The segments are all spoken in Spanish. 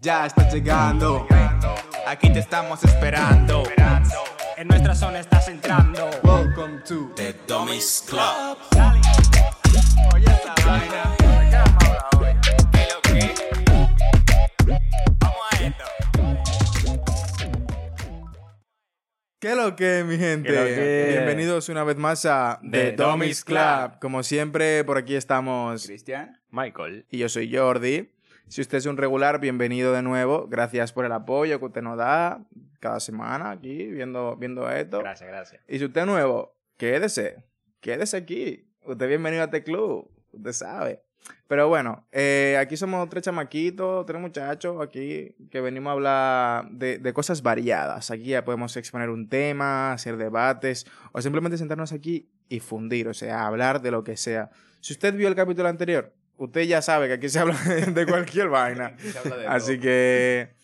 Ya estás llegando. Aquí te estamos esperando. En nuestra zona estás entrando. Welcome to The Dummies Club. Oye esa vaina. ¿Qué lo que, mi gente? ¿Qué lo que? Bienvenidos una vez más a The, The Dummies Dummies Club. Club. Como siempre, por aquí estamos Cristian. Michael. y yo soy Jordi. Si usted es un regular, bienvenido de nuevo. Gracias por el apoyo que usted nos da cada semana aquí viendo, viendo esto. Gracias, gracias. Y si usted es nuevo, quédese. Quédese aquí. Usted es bienvenido a este club. Usted sabe. Pero bueno, eh, aquí somos tres chamaquitos, tres muchachos aquí que venimos a hablar de, de cosas variadas. Aquí ya podemos exponer un tema, hacer debates o simplemente sentarnos aquí y fundir, o sea, hablar de lo que sea. Si usted vio el capítulo anterior, usted ya sabe que aquí se habla de cualquier vaina. De Así todo. que,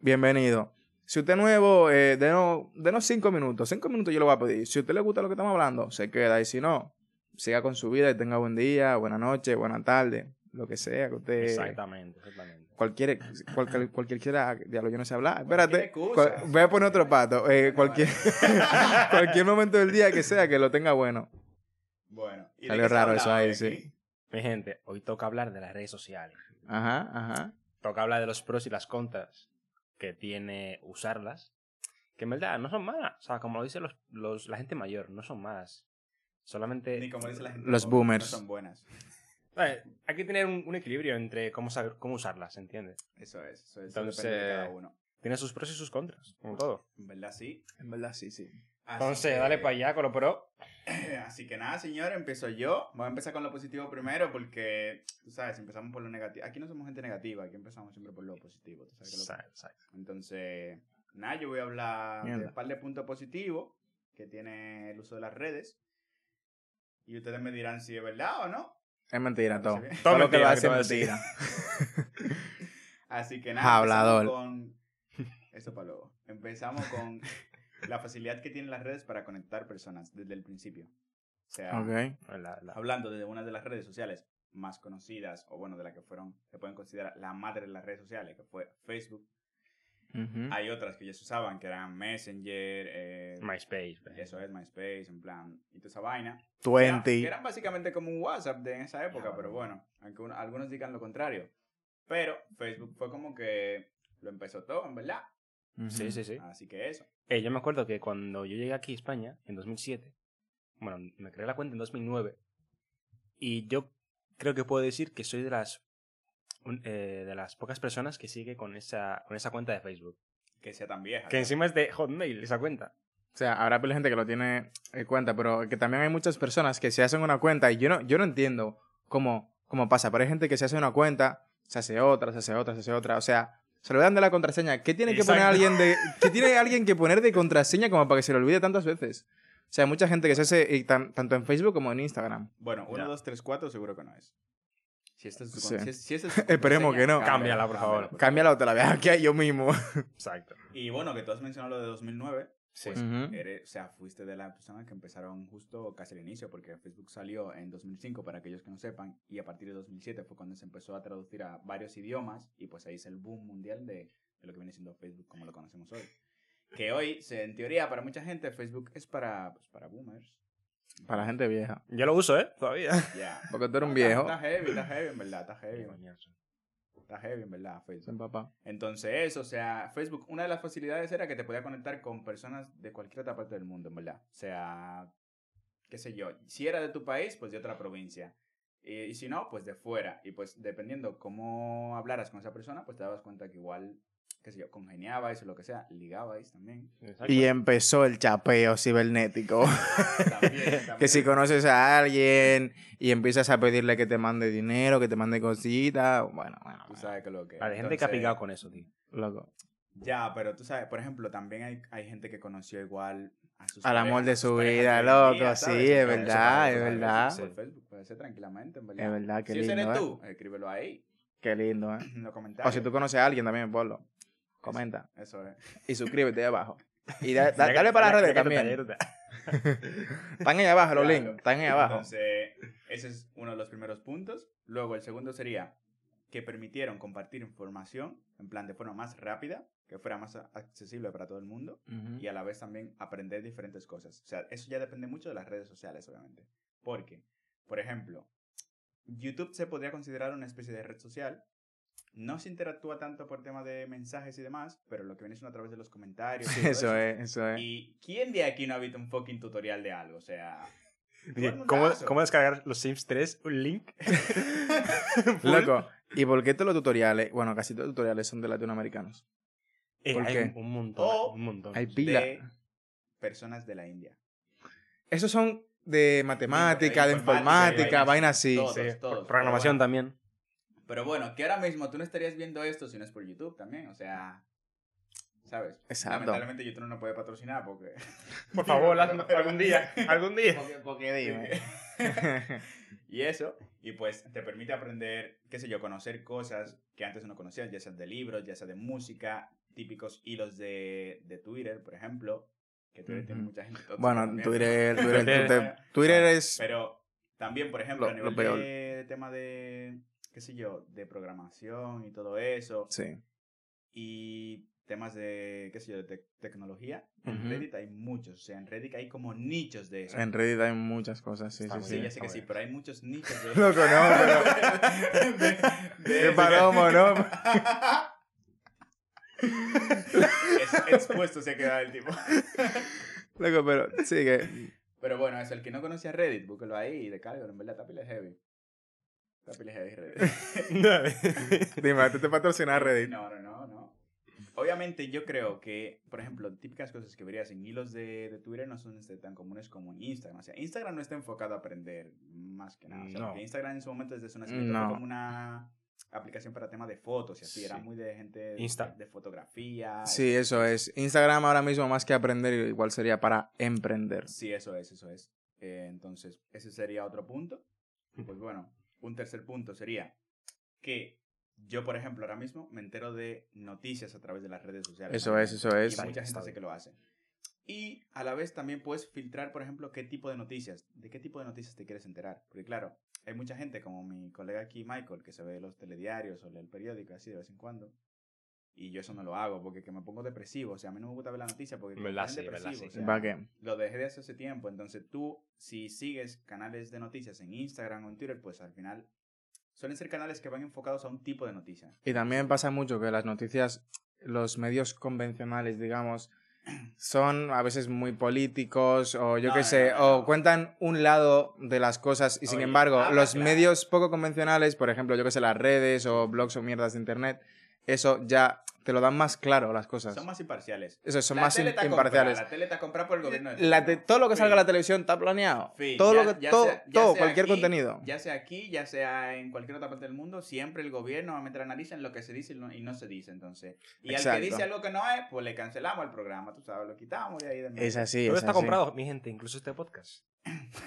bienvenido. Si usted es nuevo, eh, denos, denos cinco minutos. Cinco minutos yo le voy a pedir. Si a usted le gusta lo que estamos hablando, se queda. Y si no, siga con su vida y tenga buen día, buena noche, buena tarde, lo que sea que usted... Exactamente, exactamente. Cualquier, cualquier, cualquier quiera, diablo, yo no sé hablar. Espérate, cual- voy a poner otro pato. Eh, cualquier, cualquier momento del día que sea que lo tenga bueno. Bueno. ¿y Salió raro eso ahí, sí. Mi gente, hoy toca hablar de las redes sociales. Ajá, ajá. Toca hablar de los pros y las contras que tiene usarlas. Que en verdad no son malas. O sea, como lo dicen los, los, la gente mayor, no son malas. Solamente Ni como dice la gente. Los joven, boomers. No son buenas. Eh, hay que tener un, un equilibrio entre cómo saber cómo usarlas, ¿entiendes? Eso es. Eso, es, Entonces- eso depende de cada uno. Tiene sus pros y sus contras, como todo. En verdad, sí. En verdad, sí, sí. Así Entonces, que- dale para allá con lo pro. Así que nada, señor, empiezo yo. Voy a empezar con lo positivo primero porque, tú sabes, empezamos por lo negativo. Aquí no somos gente negativa, aquí empezamos siempre por lo positivo. ¿tú sabes qué es lo que- Exacto, exacto. Entonces, nada, yo voy a hablar de un par de puntos positivos que tiene el uso de las redes. Y ustedes me dirán si es verdad o no. Es mentira todo. Todo lo que va a ser mentira. Así que nada, Hablador. empezamos con... Eso para luego. Empezamos con la facilidad que tienen las redes para conectar personas desde el principio. O sea, Ok. La- la- hablando de una de las redes sociales más conocidas, o bueno, de las que fueron, se pueden considerar la madre de las redes sociales, que fue Facebook. Ujú. Hay otras que ya se usaban, que eran Messenger, eh, MySpace. por eso es MySpace, en plan, y toda esa vaina. Que eran- 20. que eran básicamente como un WhatsApp de en esa época, pero bueno, aunque un- algunos digan lo contrario. Pero Facebook fue como que lo empezó todo, en verdad. Ujú. Sí, sí, sí. Así que eso. Eh, yo me acuerdo que cuando yo llegué aquí a España, en 2007, bueno, me creé la cuenta en 2009, y yo creo que puedo decir que soy de las un- eh, de las pocas personas que sigue con esa, con esa cuenta de Facebook. Que sea tan vieja. Que ¿no? encima es de Hotmail, esa cuenta. O sea, habrá gente que lo tiene en cuenta, pero que también hay muchas personas que se hacen una cuenta y yo no, yo no entiendo cómo, cómo pasa. Pero hay gente que se hace una cuenta, se hace otra, se hace otra, se hace otra. O sea, se olvidan de la contraseña. ¿Qué tiene que poner Exacto. alguien de, qué tiene alguien que poner de contraseña como para que se le olvide tantas veces? O sea, hay mucha gente que se hace y tan- tanto en Facebook como en Instagram. Bueno, 1, Ya. 2, 3, 4 seguro que no es. Si esta es tu Sí. con- si si es tu Esperemos que no. Cámbiala, por favor. Cámbiala o te la veas aquí yo mismo. Exacto. Y bueno, que tú has mencionado lo de 2009. Sí. Pues, eres- o sea, fuiste de las personas que empezaron justo casi al inicio, porque Facebook salió en 2005, para aquellos que no sepan, y a partir de 2007 fue cuando se empezó a traducir a varios idiomas, y pues ahí es el boom mundial de, de lo que viene siendo Facebook como lo conocemos hoy. Que hoy, en teoría, para mucha gente, Facebook es para, pues, para boomers. Para la gente vieja. Yo lo uso, ¿eh? Todavía. Ya. Porque tú eres un Está- viejo. Está heavy, está heavy, en verdad, está heavy. Está heavy, en verdad, Facebook. Papá. Entonces, eso, o sea, Facebook, una de las facilidades era que te podía conectar con personas de cualquier otra parte del mundo, en verdad. O sea, qué sé yo, si era de tu país, pues de otra provincia. Y, y si no, pues de fuera. Y pues dependiendo cómo hablaras con esa persona, pues te dabas cuenta que igual, qué sé yo, congeniabais o lo que sea, ligabais también. Exacto. Y empezó el chapeo cibernético. También, Que si conoces a alguien y empiezas a pedirle que te mande dinero, que te mande cositas, bueno, bueno, Tú sabes que lo que... Hay gente que ha picado con eso, tío. loco. Ya, pero tú sabes, por ejemplo, también hay, hay gente que conoció igual a sus Al amor de su vida, loco, día, sí, es verdad, es verdad. ser por Facebook, puede ser tranquilamente, en verdad. Es verdad, qué si ese lindo, eres ¿eh? tú, escríbelo ahí, Qué lindo, ¿eh? en los comentarios. O si tú conoces a alguien también, ponlo. Comenta. Eso es. Y suscríbete ahí abajo. Y da- da- dale para las redes también. Están ahí abajo los Claro. links. Están ahí abajo. Entonces, ese es uno de los primeros puntos. Luego, el segundo sería que permitieron compartir información, en plan de forma más rápida, que fuera más accesible para todo el mundo, y a la vez también aprender diferentes cosas. O sea, eso ya depende mucho de las redes sociales, obviamente. Porque, por ejemplo, YouTube se podría considerar una especie de red social. No se interactúa tanto por tema de mensajes y demás, pero lo que viene son a través de los comentarios. y Eso es, eso es. ¿Y quién de aquí no ha visto un fucking tutorial de algo? O sea... ¿Cómo, mundazo. ¿Cómo descargar los Sims 3? ¿Un link? Loco, ¿y por qué todos los tutoriales, bueno, casi todos los tutoriales son de latinoamericanos? Eh, ¿Por hay qué? Un montón. O- un montón. Hay pila. de personas de la India. Esos son de matemática, de de informática, informática, vainas así. Todos, Sí, todos. Programación también. Pero bueno, que ahora mismo tú no estarías viendo esto si no es por YouTube también. O sea, ¿sabes? Exacto. Lamentablemente YouTube no puede patrocinar porque... Por favor, algún día. Algún día. Porque dime. y eso, y pues te permite aprender, qué sé yo, conocer cosas que antes no conocías, ya sea de libros, ya sea de música, típicos hilos de, de Twitter, por ejemplo, que Twitter tiene mucha gente Bueno, también. Twitter, Twitter, Twitter- Twitter, es... Pero también, por ejemplo, Lo- a nivel lo peor. de tema de, qué sé yo, de programación y todo eso, Sí. y temas de, qué sé yo, de tec- tecnología, en. Reddit hay muchos. O sea, en Reddit hay como nichos de eso. En Reddit hay muchas cosas, sí, Está sí, Sí, ya sé que sí, pero hay muchos nichos de Loco, no, pero... de, de eso. palomo, ¿no? Es- expuesto se ha quedado el tipo. Loco, pero sigue. Pero bueno, es el que no conocía Reddit, búsquelo ahí y descárgalo. En verdad, está pila heavy. Pila heavy Reddit. Dime, ¿tú te patrocinas Reddit? No, no, no, no. Obviamente yo creo que, por ejemplo, típicas cosas que verías en hilos de, de Twitter no son este, tan comunes como en Instagram. O sea, Instagram no está enfocado a aprender más que nada. O sea, No. porque Instagram en su momento desde su nacimiento No. como una aplicación para temas de fotos y así. Era muy de gente de, Insta. de fotografía. Sí, eso es. Instagram ahora mismo más que aprender, igual sería para emprender. Sí, eso es, eso es. Eh, entonces, ese sería otro punto. Pues bueno, un tercer punto sería que yo, por ejemplo, ahora mismo me entero de noticias a través de las redes sociales. Eso también. es, eso es. Y mucha gente que lo hace. Y a la vez también puedes filtrar, por ejemplo, qué tipo de noticias, de qué tipo de noticias te quieres enterar. Porque claro, hay mucha gente como mi colega aquí, Michael, que se ve los telediarios o lee el periódico así de vez en cuando. Y yo eso no lo hago porque que me pongo depresivo. O sea, a mí no me gusta ver la noticia porque me sí, verdad, depresivo. sí. o sea, ¿Para qué? lo dejé de hace ese tiempo. Entonces tú, si sigues canales de noticias en Instagram o en Twitter, pues al final suelen ser canales que van enfocados a un tipo de noticia. Y también pasa mucho que las noticias, los medios convencionales, digamos, son a veces muy políticos o yo No, qué sé, no, no. o cuentan un lado de las cosas y sin embargo habla los claro. medios poco convencionales, por ejemplo, yo qué sé, las redes o blogs o mierdas de internet, eso ya te lo dan más claro las cosas. Son más imparciales. Eso, son La más tele imparciales. La tele está comprada por el gobierno de La todo lo que salga en la televisión está planeado. Fin. Todo Ya- lo que ya todo, sea- ya todo sea cualquier aquí, contenido. Ya sea aquí, ya sea en cualquier otra parte del mundo, siempre el gobierno va a meter analiza en lo que se dice y no, y no se dice, entonces. Y al Exacto. que dice algo que no es, pues le cancelamos el programa, tú sabes, lo quitamos de ahí de. Es así, Todo es está así. comprado, mi gente, incluso este podcast.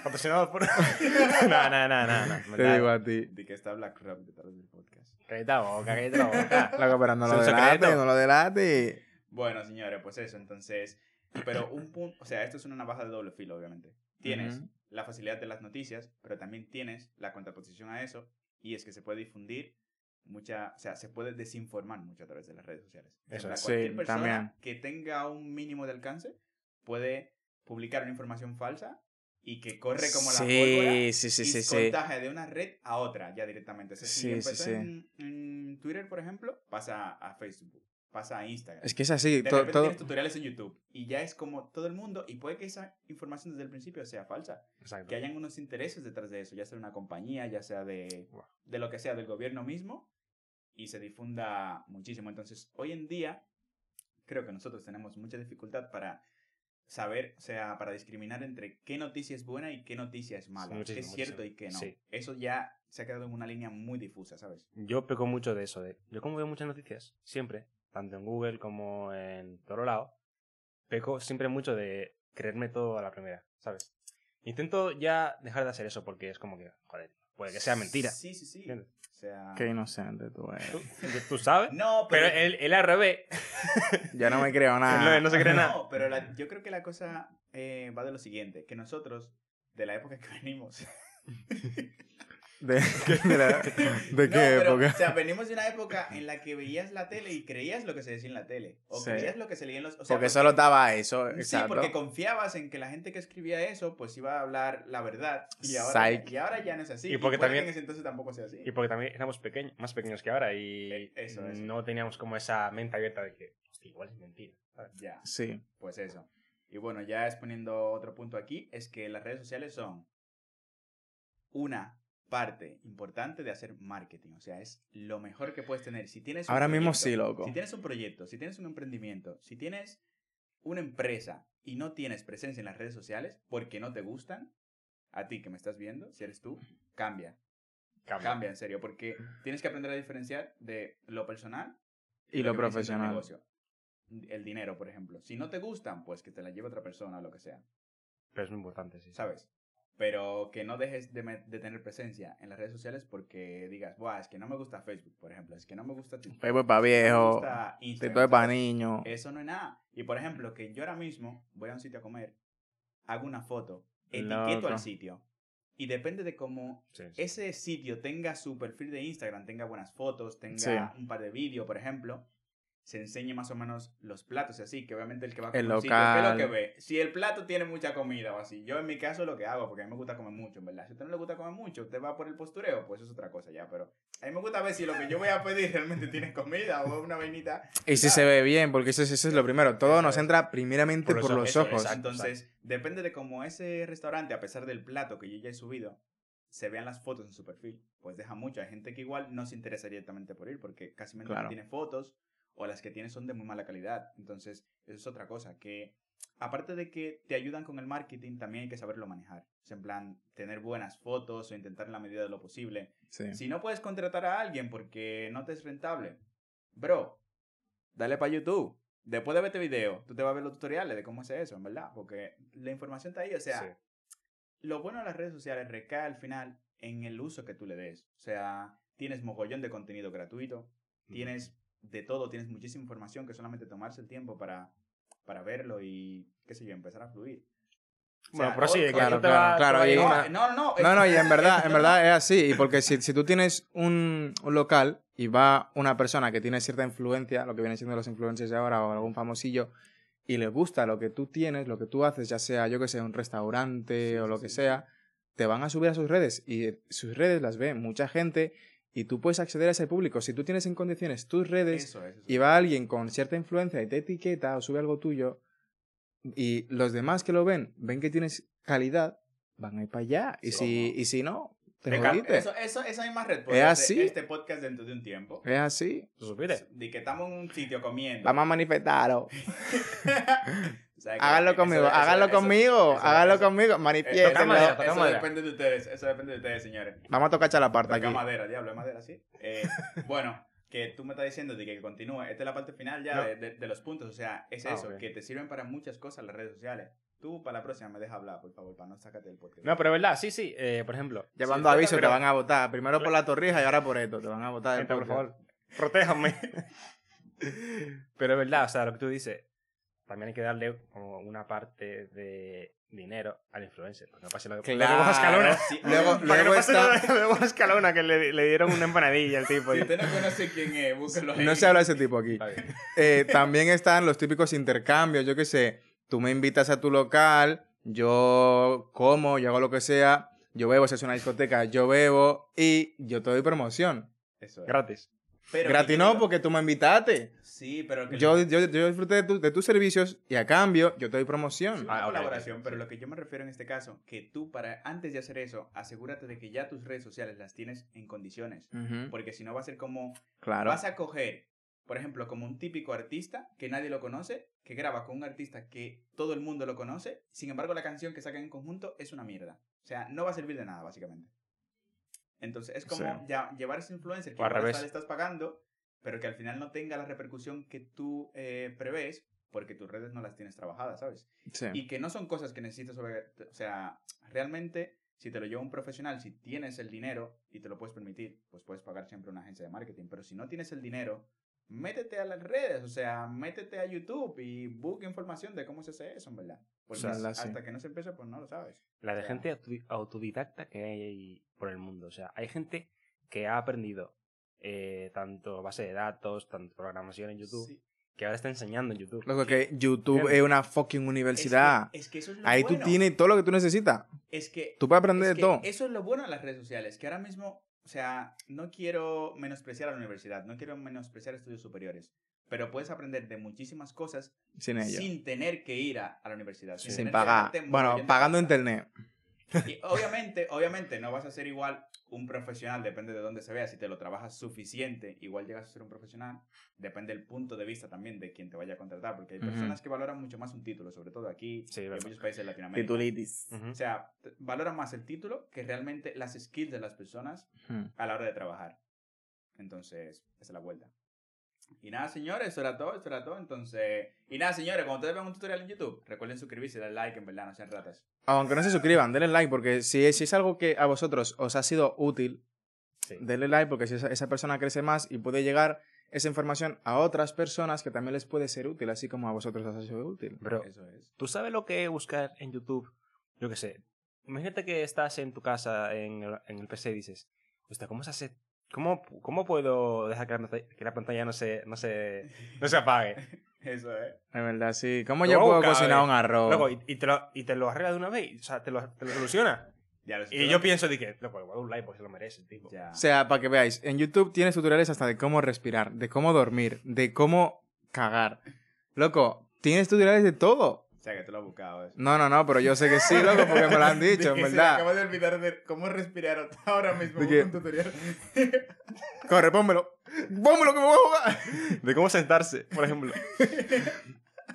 Patrocinado por. no, no, no, no. no. Te digo a ti. De que está BlackRock detrás del podcast. Cállate la boca, cállate la boca. Loco, pero no lo delate, secreto. no lo delate. Bueno, señores, pues eso, entonces. Pero un punto, o sea, esto es una navaja de doble filo, obviamente. Tienes la facilidad de las noticias, pero también tienes la contraposición a eso, y es que se puede difundir mucha, o sea, se puede desinformar mucho a través de las redes sociales. O sea, Eso para es. cualquier Sí, persona también. que tenga un mínimo de alcance puede publicar una información falsa y que corre como la pólvora sí, sí, y sí, contagia de una red a otra ya directamente. O sea, si empezó. En, en Twitter, por ejemplo, pasa a Facebook, pasa a Instagram. Es que es así. De to- repente todo, tienes tutoriales en YouTube y ya es como todo el mundo y puede que esa información desde el principio sea falsa, Exacto. que hayan unos intereses detrás de eso, ya sea de una compañía, ya sea de, Wow. de lo que sea del gobierno mismo y se difunda muchísimo. Entonces, hoy en día creo que nosotros tenemos mucha dificultad para saber, o sea, para discriminar entre qué noticia es buena y qué noticia es mala, qué muchísimo, es cierto y qué no. Sí. Eso ya se ha quedado en una línea muy difusa, ¿sabes? Yo peco mucho de eso. De, yo como veo muchas noticias, siempre, tanto en Google como en todo lado, peco siempre mucho de creerme todo a la primera, ¿sabes? Intento ya dejar de hacer eso porque es como que, joder, puede que sea mentira. Sí, sí, sí. ¿Entiendes? O sea... Qué inocente tú eres. ¿Tú, tú sabes? No, Pero pero... él, él al revés. Ya no me creo nada. no, no se cree nada. No, pero la- yo creo que la cosa eh, va de lo siguiente, que nosotros, de la época que venimos, ¿De, de, la- de No, qué pero, época? O sea, venimos de una época en la que veías la tele y creías lo que se decía en la tele. O Sí. creías lo que se leía en los. O sea, porque solo estaba eso, Sí, exacto. porque confiabas en que la gente que escribía eso, pues iba a hablar la verdad. Y ahora, Psych. y ahora ya no es así. Y porque también- que en ese entonces tampoco sea así. Y porque también éramos pequeños, más pequeños que ahora y Eh, eso, eso. no teníamos como esa mente abierta de que, hostia, igual es mentira. ¿sabes? Ya, Sí. pues eso. Y bueno, ya exponiendo otro punto aquí, es que las redes sociales son una parte importante de hacer marketing. O sea, es lo mejor que puedes tener. Si tienes un Ahora mismo sí, loco. Si tienes un proyecto, si tienes un emprendimiento, si tienes una empresa y no tienes presencia en las redes sociales porque no te gustan, a ti que me estás viendo, si eres tú, cambia. Cambia. Cambia, en serio, porque tienes que aprender a diferenciar de lo personal Y lo profesional. negocio. El dinero, por ejemplo. Si no te gustan, pues que te la lleve otra persona o lo que sea. Pero es muy importante, sí. ¿Sabes? Pero que no dejes de, de tener presencia en las redes sociales porque digas, Buah, es que no me gusta Facebook, por ejemplo. Es que no me gusta TikTok. Facebook para viejo, gusta Instagram", TikTok para niños. Eso no es nada. Y por ejemplo, que yo ahora mismo voy a un sitio a comer, hago una foto, etiqueto al sitio. Y depende de cómo Sí, sí. ese sitio tenga su perfil de Instagram, tenga buenas fotos, tenga Sí. un par de vídeos, por ejemplo, se enseñe más o menos los platos y así, que obviamente el que va a El comer ¿qué es lo local. que ve? Si el plato tiene mucha comida o así, yo en mi caso lo que hago, porque a mí me gusta comer mucho, en verdad. Si a usted no le gusta comer mucho, usted va por el postureo, pues eso es otra cosa ya, pero a mí me gusta ver si lo que yo voy a pedir realmente tiene comida o una vainita. Y si se ve bien, porque eso, es- eso es lo primero. Todo Eso nos es. entra primeramente Por por, los los ojos, ojos. exacto. Entonces, depende de cómo ese restaurante, a pesar del plato que yo ya he subido, se vean las fotos en su perfil, pues deja mucho. Hay gente que igual no se interesa directamente por ir porque casi no Claro. tiene fotos o las que tiene son de muy mala calidad. Entonces, eso es otra cosa que aparte de que te ayudan con el marketing, también hay que saberlo manejar. Sea, en plan, tener buenas fotos o intentar en la medida de lo posible. Sí. Si no puedes contratar a alguien porque no te es rentable, bro, dale para YouTube. Después de ver este video, tú te vas a ver los tutoriales de cómo hacer eso, en verdad. Porque la información está ahí. O sea, Sí. lo bueno de las redes sociales recae al final en el uso que tú le des. O sea, tienes mogollón de contenido gratuito, tienes de todo, tienes muchísima información que solamente tomarse el tiempo para, para verlo y, qué sé yo, empezar a fluir. O Bueno, pero sí, claro, claro, claro, y no, no, no, No, no, y en verdad, en verdad es así. Y porque si, si tú tienes un, un local y va una persona que tiene cierta influencia, lo que vienen siendo los influencers de ahora o algún famosillo, y le gusta lo que tú tienes, lo que tú haces, ya sea, yo que sé, un restaurante Sí, o lo sí, que sí. sea, te van a subir a sus redes y sus redes las ve mucha gente y tú puedes acceder a ese público. Si tú tienes en condiciones tus redes Eso es, eso y va alguien con cierta influencia y te etiqueta o sube algo tuyo y los demás que lo ven ven que tienes calidad, van a ir para allá. Y, Sí, si, y si no, te Venga, jodiste. Eso, eso, esa misma red Es puede hacer así. este podcast dentro de un tiempo. Es así. ¿Tú supiste? De que estamos en un sitio comiendo. Vamos a manifestaros. Háganlo eso- conmigo, eso- háganlo eso- conmigo, eso- háganlo eso- conmigo, Eh, toca madera, eso depende de ustedes, eso depende de ustedes, señores. Vamos a tocar chalaparta Toca aquí. madera, diablo, es madera, sí. Eh, bueno, que tú me estás diciendo de que continúe. Esta es la parte final ya No. de, de- de los puntos. O sea, es Ah, eso, que te sirven para muchas cosas las redes sociales. Tú para la próxima me dejas hablar, por favor, para no sacarte del podcast. No, pero es verdad, sí, sí. eh, por ejemplo, Llevando Sí, aviso, te van a votar. Primero por la torrija y ahora por esto. Te van a votar. por favor, protéjanme. pero es verdad, o sea, lo que tú dices, también hay que darle como una parte de dinero al influencer. Para que no pase lo de Claro. luego Escalona. Sí, Luego- Para que no luego pase está- lo de- Escalona, que le, le dieron una empanadilla al tipo. Si usted no conoce quién es, búsquelo ahí. No se habla de ese tipo aquí. Eh, también están los típicos intercambios. Yo qué sé, tú me invitas a tu local, yo como, yo hago lo que sea, yo bebo, si es una discoteca, yo bebo y yo te doy promoción. Eso es. Gratis. Pero Gratis no, porque tú me invitaste. Sí, pero que Yo, yo, yo disfruté de, tu- de tus servicios y a cambio yo te doy Sí, promoción. una Ah, colaboración, ok, pero lo que yo me refiero en este caso, que tú para antes de hacer eso, asegúrate de que ya tus redes sociales las tienes en condiciones, porque si no va a ser como Claro. vas a coger, por ejemplo, como un típico artista que nadie lo conoce, que graba con un artista que todo el mundo lo conoce, sin embargo la canción que sacan en conjunto es una mierda. O sea, no va a servir de nada, básicamente. Entonces, es como Sí. ya llevar ese influencer que al le estás pagando, pero que al final no tenga la repercusión que tú eh, prevés, porque tus redes no las tienes trabajadas, ¿sabes? Sí. Y que no son cosas que necesitas sobre... O sea, realmente, si te lo lleva un profesional, si tienes el dinero y te lo puedes permitir, pues puedes pagar siempre una agencia de marketing. Pero si no tienes el dinero, métete a las redes, o sea, métete a YouTube y busca información de cómo se hace eso, en verdad. Porque sea, la- hasta sí. que no se empiece, pues no lo sabes. La de Ya. gente auto- autodidacta que hay por el mundo. O sea, hay gente que ha aprendido eh, tanto base de datos, tanto programación en YouTube, Sí. que ahora está enseñando en YouTube. Loco, que YouTube es una fucking universidad. Es que, es que eso es lo Ahí bueno. tú tienes todo lo que tú necesitas. Es que Tú puedes aprender Es de todo. Eso es lo bueno de las redes sociales, que ahora mismo, o sea, no quiero menospreciar a la universidad, no quiero menospreciar estudios superiores, pero puedes aprender de muchísimas cosas Sin. Sin, sin tener que ir a, a la universidad. tener que pagar. Bueno, pagando internet. Y obviamente, obviamente no vas a ser igual un profesional, depende de dónde se vea. Si te lo trabajas suficiente, igual llegas a ser un profesional. Depende del punto de vista también de quien te vaya a contratar, porque hay personas que valoran mucho más un título, sobre todo aquí Sí, en muchos países de Latinoamérica. Titulitis. O sea, valoran más el título que realmente las skills de las personas a la hora de trabajar. Entonces, esa es la vuelta. Y nada, señores, eso era todo, eso era todo. Entonces, y nada, señores, cuando ustedes vean un tutorial en YouTube, recuerden suscribirse y darle like, en verdad, no sean ratas. Aunque no se suscriban, denle like porque si, si es algo que a vosotros os ha sido útil, Sí. denle like porque si esa, esa persona crece más y puede llegar esa información a otras personas que también les puede ser útil, así como a vosotros os ha sido útil. Pero, Eso es. ¿tú sabes lo que es buscar en YouTube? Yo qué sé. Imagínate que estás en tu casa, en el, en el PC, y dices, hostia, ¿cómo se hace? ¿Cómo, cómo puedo dejar que la, pantalla- que la pantalla no se, no se, no se apague? Eso es. Es verdad, sí. ¿Cómo yo puedo cocinar un arroz? Luego, y, y te lo, y te lo arregla de una vez, o sea, te lo, te lo soluciona. Ya lo Y yo pienso de que, loco, le voy a dar un like porque se lo merece, el tipo. Ya. O sea, para que veáis, en YouTube tienes tutoriales hasta de cómo respirar, de cómo dormir, de cómo cagar. Loco, tienes tutoriales de todo. O sea, que te lo has buscado eso. No, no, no, pero yo sé que sí, loco, porque me lo han dicho, en verdad. acabo de olvidar de cómo respirar ahora mismo. ¿De un tutorial. Corre, pónmelo. Pónmelo que me voy a jugar. De cómo sentarse, por ejemplo.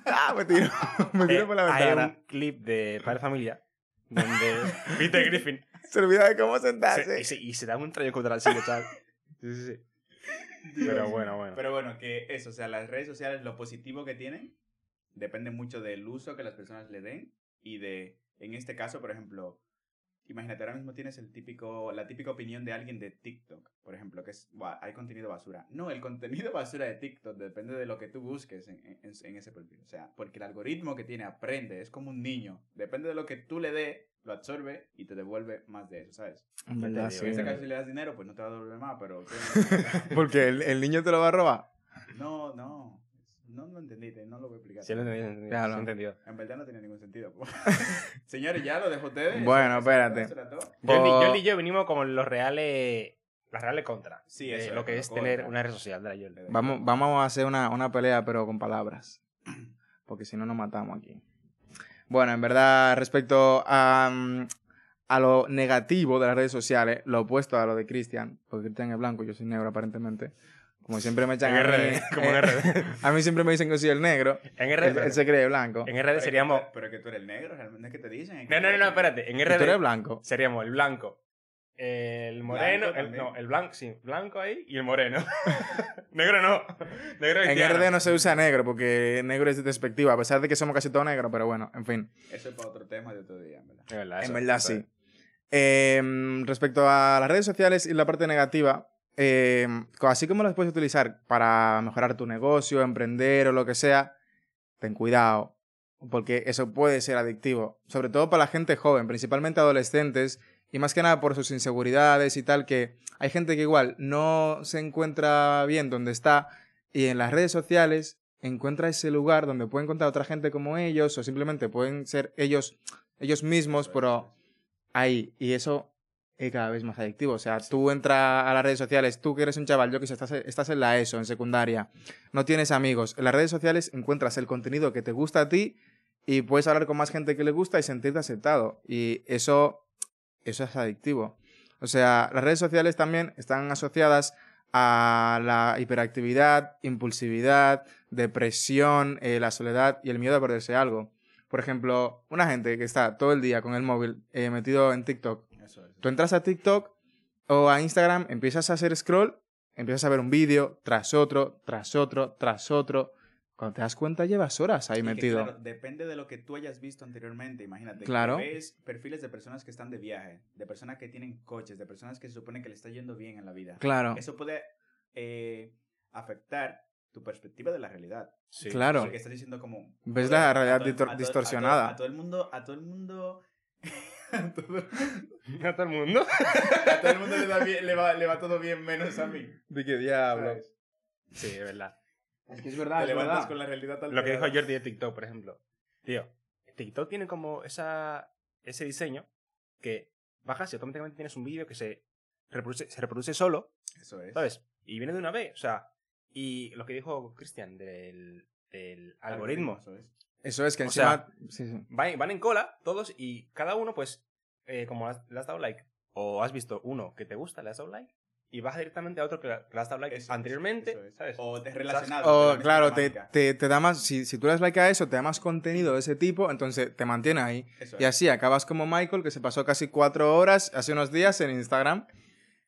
Ah, me tiro. Me tiro Eh, por la hay ventana. un clip de Padre Familia donde Peter Griffin Se olvida de cómo se, sentarse. y, se, y se da un trayecto contra el sitio, chaval. Sí, sí, sí. Pero bueno, bueno. Pero bueno, que eso, o sea, las redes sociales, lo positivo que tienen, depende mucho del uso que las personas le den y de, en este caso, por ejemplo, imagínate, ahora mismo tienes el típico, la típica opinión de alguien de TikTok, por ejemplo, que es, "Buah, hay contenido basura. No, el contenido basura de TikTok depende de lo que tú busques en, en- en ese perfil. O sea, porque el algoritmo que tiene aprende, es como un niño. Depende de lo que tú le des, lo absorbe y te devuelve más de eso, ¿sabes? Verdad, sí. En Sí. caso, si le das dinero, pues no te va a devolver más, pero... Porque el, el niño te lo va a robar. No, no. No lo entendiste, no lo voy a explicar. Sí, lo entendí, lo entendí, Claro. lo entendí. En verdad no tenía ningún sentido. Señores, ya lo dejo a ustedes. Bueno, Eso- espérate. todo, eso era todo. Yo, yo y yo venimos con los reales. Las reales contra. Sí, eso lo es, que lo es contra. tener una red social de la Yol. Vamos, vamos a hacer una, una pelea, pero con palabras. Porque si no, nos matamos aquí. Bueno, en verdad, respecto a, mm, a lo negativo de las redes sociales, lo opuesto a lo de Cristian, porque Cristian es blanco, yo soy negro aparentemente. Como siempre me echan En a mí, RD, como en eh, RD. a mí siempre me dicen que soy el negro. En RD, él se cree blanco. en RD seríamos. Pero es que tú eres el negro, realmente es que te dicen. No, no, no, no, espérate. En Y tú eres RD blanco. seríamos el blanco, el moreno, el, no, el blanco, sí, blanco ahí y el moreno. negro no. Negro En. RD no se usa negro porque negro es despectivo, a pesar de que somos casi todos negros, pero bueno, en fin. Eso es para otro tema de otro día, en verdad. Es verdad, En verdad, sí. Eh, respecto a las redes sociales y la parte negativa, co- así como las puedes utilizar para mejorar tu negocio, emprender o lo que sea, ten cuidado, porque eso puede ser adictivo, sobre todo para la gente joven, principalmente adolescentes, y más que nada por sus inseguridades y tal, que hay gente que igual no se encuentra bien donde está y en las redes sociales encuentra ese lugar donde puede encontrar otra gente como ellos o simplemente pueden ser ellos ellos mismos, pero ahí. Y eso es cada vez más adictivo. O sea, tú entras a las redes sociales, tú que eres un chaval, yo que sé, estás, estás en la ESO, en secundaria, no tienes amigos. En las redes sociales encuentras el contenido que te gusta a ti y puedes hablar con más gente que le gusta y sentirte aceptado. Y eso, eso es adictivo. O sea, las redes sociales también están asociadas a la hiperactividad, impulsividad, depresión, eh, la soledad y el miedo a perderse algo. Por ejemplo, una gente que está todo el día con el móvil eh, metido en TikTok. Eso es. Tú entras a TikTok o a Instagram, empiezas a hacer scroll, empiezas a ver un vídeo tras otro, tras otro, tras otro. Cuando te das cuenta, llevas horas ahí Y que, metido. claro, depende de lo que tú hayas visto anteriormente. Imagínate. que Claro. ves perfiles de personas que están de viaje, de personas que tienen coches, de personas que se supone que le está yendo bien en la vida. Claro. Eso puede eh, afectar tu perspectiva de la realidad. Sí, Claro. Porque estás diciendo como... Ves la realidad distorsionada. A todo el mundo... A todo el mundo... a, todo, A todo el mundo. a todo el mundo le, da bien- le va, le va todo bien menos a mí. ¿De qué diablo? ¿sabes? Sí, es verdad. Es que es verdad, Te levantas con la realidad Lo que dijo. Jordi de TikTok, por ejemplo. Tío, TikTok tiene como esa, ese diseño que bajas y automáticamente tienes un vídeo que se reproduce, se reproduce solo, Eso es. ¿sabes? Y viene de una vez, o sea, y lo que dijo Cristian del, del algoritmo. Eso es. Eso es que O encima... sí, sí. Van, van en cola todos y cada uno, pues, eh, como has- le has dado like o has visto uno que te gusta, le has dado like y vas directamente a otro que le has dado like Eso anteriormente, eso es. ¿sabes? O te relacionado. con la O claro, te, te, te da más, si, si tú le das like a eso, te da más contenido de ese tipo, entonces te mantiene ahí. Eso Y es. así acabas como Michael, que se pasó casi cuatro horas hace unos días en Instagram.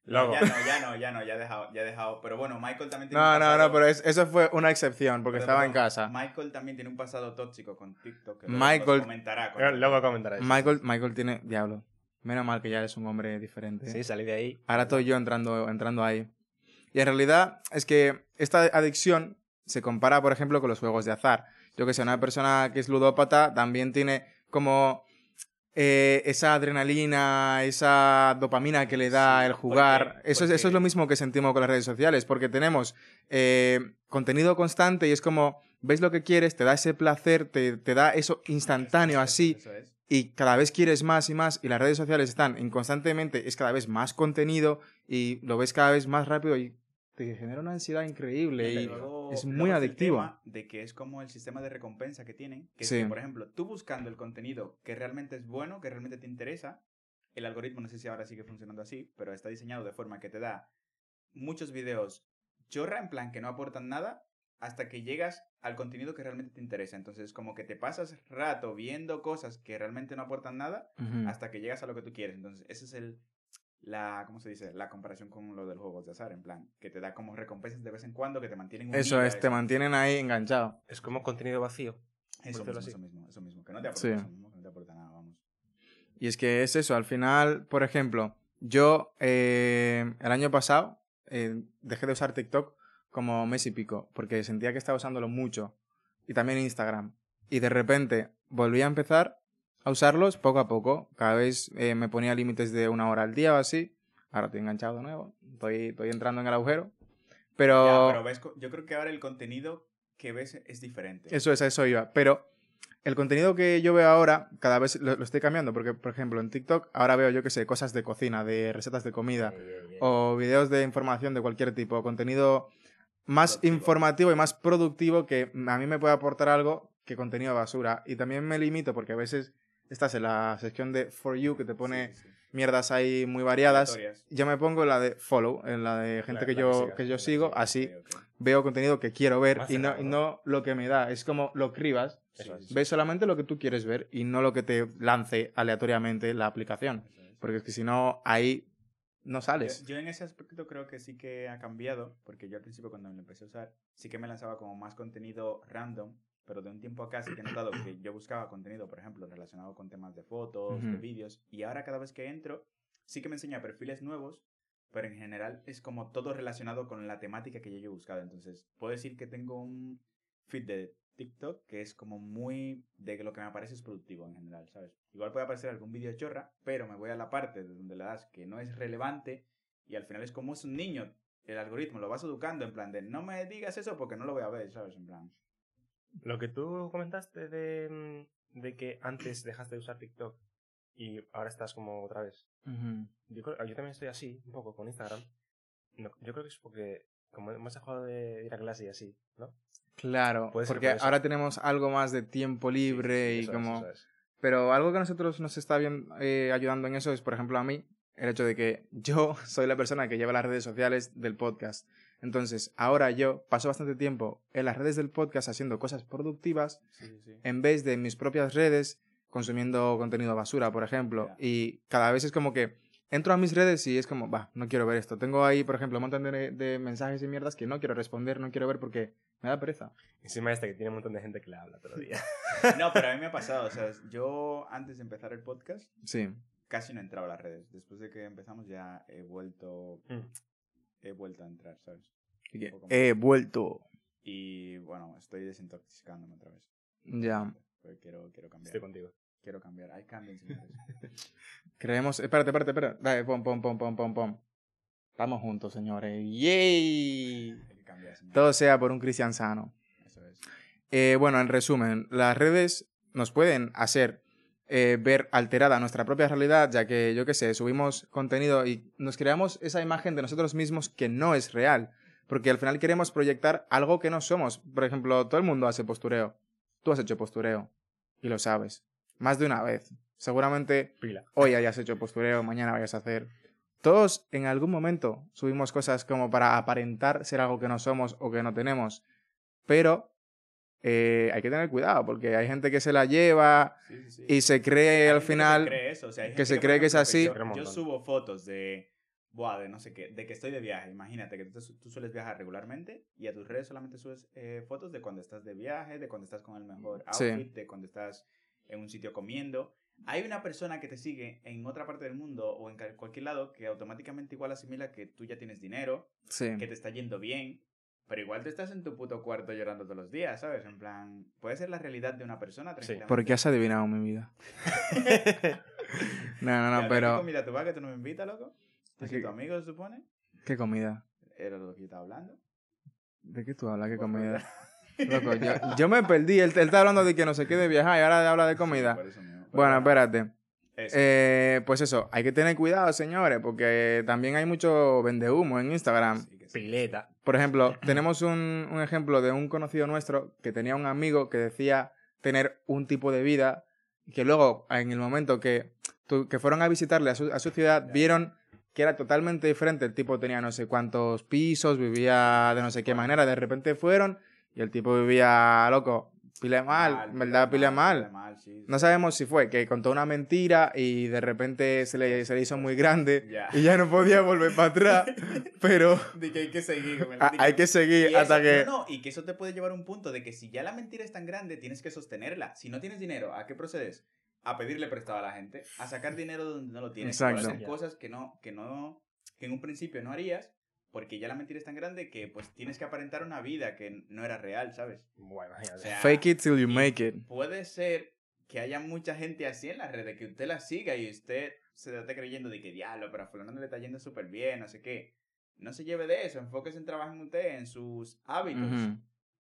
No, Luego. ya no, ya no, ya no, ya he dejado, ya he dejado. Pero bueno, Michael también tiene No, un no, pasado- no, pero es- eso fue una excepción, porque pero estaba en bueno, casa. Michael también tiene un pasado tóxico con TikTok. que Michael- comentará. con- Luego- Luego comentaré. Michael, Michael tiene, diablo, menos mal que ya eres un hombre diferente. Sí, salí de ahí. Ahora estoy yo entrando, entrando ahí. Y en realidad es que esta adicción se compara, por ejemplo, con los juegos de azar. Yo que sé, una persona que es ludópata también tiene como eh, esa adrenalina, esa dopamina que le da Sí, el jugar. porque- eso, es, eso es lo mismo que sentimos con las redes sociales, porque tenemos eh, contenido constante y es como, ves lo que quieres, te da ese placer, te, te da eso instantáneo Eso- así Eso es. y cada vez quieres más y más y las redes sociales están en constantemente, es cada vez más contenido y lo ves cada vez más rápido y te genera una ansiedad increíble y luego- es muy tema De que es como el sistema de recompensa que tienen. Que es que, por ejemplo, tú buscando el contenido que realmente es bueno, que realmente te interesa, el algoritmo, no sé si ahora sigue funcionando así, pero está diseñado de forma que te da muchos videos chorra, en plan que no aportan nada, hasta que llegas al contenido que realmente te interesa. Entonces, como que te pasas rato viendo cosas que realmente no aportan nada, hasta que llegas a lo que tú quieres. Entonces, ese es el la ¿cómo se dice? la comparación con lo del juego de azar, en plan, que te da como recompensas de vez en cuando que te mantienen Eso es, te mantienen ahí enganchado. Es como contenido vacío. Eso mismo, así. eso mismo, eso mismo, que no te aporta Sí. eso mismo, que no te aporta nada, vamos. Y es que es eso, al final, por ejemplo, yo eh, el año pasado eh, dejé de usar TikTok como mes y pico, porque sentía que estaba usándolo mucho. Y también Instagram. Y de repente volví a empezar a usarlos poco a poco. Cada vez eh, me ponía límites de una hora al día o así. Ahora estoy enganchado de nuevo. Estoy, estoy entrando en el agujero. Pero, Ya, pero ves, yo creo que ahora el contenido que ves es diferente. eso es, a eso iba. Pero el contenido que yo veo ahora, cada vez lo, lo estoy cambiando. Porque, por ejemplo, en TikTok ahora veo, yo qué sé, cosas de cocina, de recetas de comida. O videos de información de cualquier tipo. Contenido más Productivo. informativo y más productivo que a mí me puede aportar algo que contenido basura. Y también me limito porque a veces estás en la sección de For You que te pone Sí, sí, sí. mierdas ahí muy variadas. Yo me pongo en la de follow, en la de gente La- que la yo, que yo sigo, así veo contenido que quiero ver Más y no, y ¿no? lo que me da. Es como lo cribas, Sí, ves solamente lo que tú quieres ver y no lo que te lance aleatoriamente la aplicación. Porque es que si no, ahí no Yo, sales. yo en ese aspecto creo que sí que ha cambiado, porque yo al principio cuando lo empecé a usar, sí que me lanzaba como más contenido random, pero de un tiempo acá sí que he notado que yo buscaba contenido, por ejemplo, relacionado con temas de fotos, de vídeos, y ahora cada vez que entro, sí que me enseña perfiles nuevos, pero en general es como todo relacionado con la temática que yo he buscado. Entonces, puedo decir que tengo un feed de TikTok que es como muy de que lo que me aparece es productivo en general, ¿sabes? Igual puede aparecer algún vídeo chorra, pero me voy a la parte de donde le das que no es relevante y al final es como es un niño, el algoritmo lo vas educando en plan de no me digas eso porque no lo voy a ver, ¿sabes? En plan. Lo que tú comentaste de, mm, de que antes dejaste de usar TikTok y ahora estás como otra vez. Yo, creo- yo también estoy así, un poco, con Instagram. No, yo creo que es porque, como hemos dejado de ir a clase y así, ¿no? Claro, porque por ahora tenemos algo más de tiempo libre Sí, y es, como... es. Pero algo que a nosotros nos está bien eh, ayudando en eso es, por ejemplo, a mí, el hecho de que yo soy la persona que lleva las redes sociales del podcast. Entonces, ahora yo paso bastante tiempo en las redes del podcast haciendo cosas productivas Sí, sí, sí. en vez de en mis propias redes consumiendo contenido basura, por ejemplo. Y cada vez es como que entro a mis redes y es como, va, no quiero ver esto. Tengo ahí, por ejemplo, un montón de, de mensajes y mierdas que no quiero responder, no quiero ver porque me da pereza. Encima este que tiene un montón de gente que le habla todo el día. No, pero a mí me ha pasado, o sea, yo antes de empezar el podcast Sí. casi no entraba a las redes. Después de que empezamos ya he vuelto Mm. He vuelto a entrar, ¿sabes? He vuelto. Y bueno, estoy desintoxicándome otra vez. Ya. Quiero, quiero cambiar. Estoy contigo. Quiero cambiar. Hay cambien, señores. Creemos. Espérate, espérate, espérate. Dale, pom, pom, pom, pom, pom, pom. Estamos juntos, señores. ¡Yay! Hay que cambiar, señores. Todo sea por un cristian sano. Eso es. Eh, bueno, en resumen, las redes nos pueden hacer eh, ver alterada nuestra propia realidad, ya que, yo qué sé, subimos contenido y nos creamos esa imagen de nosotros mismos que no es real. Porque al final queremos proyectar algo que no somos. Por ejemplo, todo el mundo hace postureo. Tú has hecho postureo. Y lo sabes. Más de una vez. Seguramente Pila. hoy hayas hecho postureo, mañana vayas a hacer. Todos en algún momento subimos cosas como para aparentar ser algo que no somos o que no tenemos. Pero eh, hay que tener cuidado porque hay gente que se la lleva Sí, sí, sí. y se cree Hay al que final... se cree eso, o sea, hay que se cree que es así. Yo, subo fotos de, buah, de no sé qué, de que estoy de viaje. Imagínate que tú, tú sueles viajar regularmente y a tus redes solamente subes eh, fotos de cuando estás de viaje, de cuando estás con el mejor Sí. outfit, de cuando estás en un sitio comiendo. Hay una persona que te sigue en otra parte del mundo o en cualquier lado que automáticamente igual asimila que tú ya tienes dinero, Sí. que te está yendo bien, pero igual te estás en tu puto cuarto llorando todos los días, ¿sabes? En plan, puede ser la realidad de una persona tranquilamente. ¿Por qué has adivinado mi vida? no, no, no, ¿qué pero... comida tú vas que tú no me invitas, loco? ¿Tú Es tu amigo, se supone? ¿Qué comida? Era lo que yo estaba hablando. ¿De qué tú hablas? ¿Qué Pues, comida? Loco, yo, yo me perdí. Él, él está hablando de que no se quede viajar y ahora habla de comida. Sí, por eso mismo. Pero Bueno, espérate. eso. Eh, pues eso, hay que tener cuidado, señores, porque también hay mucho vendehumo en Instagram. Sí, sí. Pileta. Por ejemplo, tenemos un, un ejemplo de un conocido nuestro que tenía un amigo que decía tener un tipo de vida y que luego, en el momento que, que fueron a visitarle a su, a su ciudad, vieron que era totalmente diferente. El tipo tenía no sé cuántos pisos, vivía de no sé qué manera. De repente fueron y el tipo vivía, loco, pile mal, verdad pile mal. sí, No sabemos si fue que contó una mentira y de repente se le, se le hizo muy grande y ya no podía volver para atrás, pero De que hay que seguir. a- de hay que seguir y hasta que... No, no, y que eso te puede llevar a un punto de que si ya la mentira es tan grande, tienes que sostenerla. Si no tienes dinero, ¿a qué procedes? A pedirle prestado a la gente, a sacar dinero donde no lo tienes, a Exacto. hacer cosas que no, que no, que en un principio no harías, porque ya la mentira es tan grande que pues tienes que aparentar una vida que no era real, ¿sabes? Bueno. O sea, Fake it till you make it. Puede ser que haya mucha gente así en las redes, que usted la siga y usted se esté creyendo de que diablo, pero a fulano le está yendo súper bien, no sé qué. No se lleve de eso, enfóquese en trabajar en usted, en sus hábitos.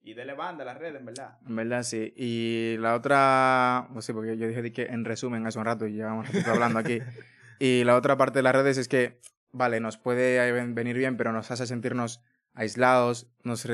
Y dele banda a las redes, en verdad. En verdad, sí. Y la otra... Pues sí, porque yo dije de que en resumen hace un rato y llevamos un ratito hablando aquí. Y la otra parte de las redes es que, vale, nos puede ven- venir bien, pero nos hace sentirnos aislados, nos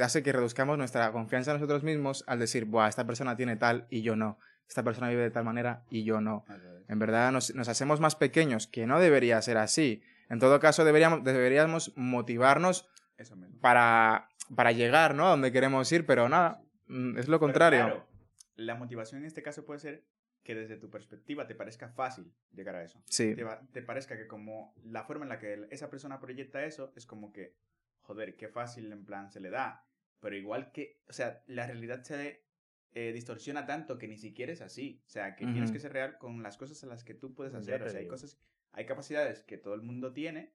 hace que reduzcamos nuestra confianza en nosotros mismos al decir, Buah, esta persona tiene tal y yo no. Esta persona vive de tal manera y yo no. En verdad nos, nos hacemos más pequeños, que no debería ser así. En todo caso, deberíamos, deberíamos motivarnos Eso mismo. para, para llegar, ¿no? A donde queremos ir, pero nada, mm, es lo contrario. claro, la motivación en este caso puede ser que desde tu perspectiva te parezca fácil llegar a eso. Sí, Te, te parezca que como la forma en la que esa persona proyecta eso es como que, joder, qué fácil en plan se le da. Pero igual que, o sea, la realidad se eh, distorsiona tanto que ni siquiera es así. O sea, que tienes Ujú. que ser real con las cosas en las que tú puedes hacer. O sea, hay cosas, hay capacidades que todo el mundo tiene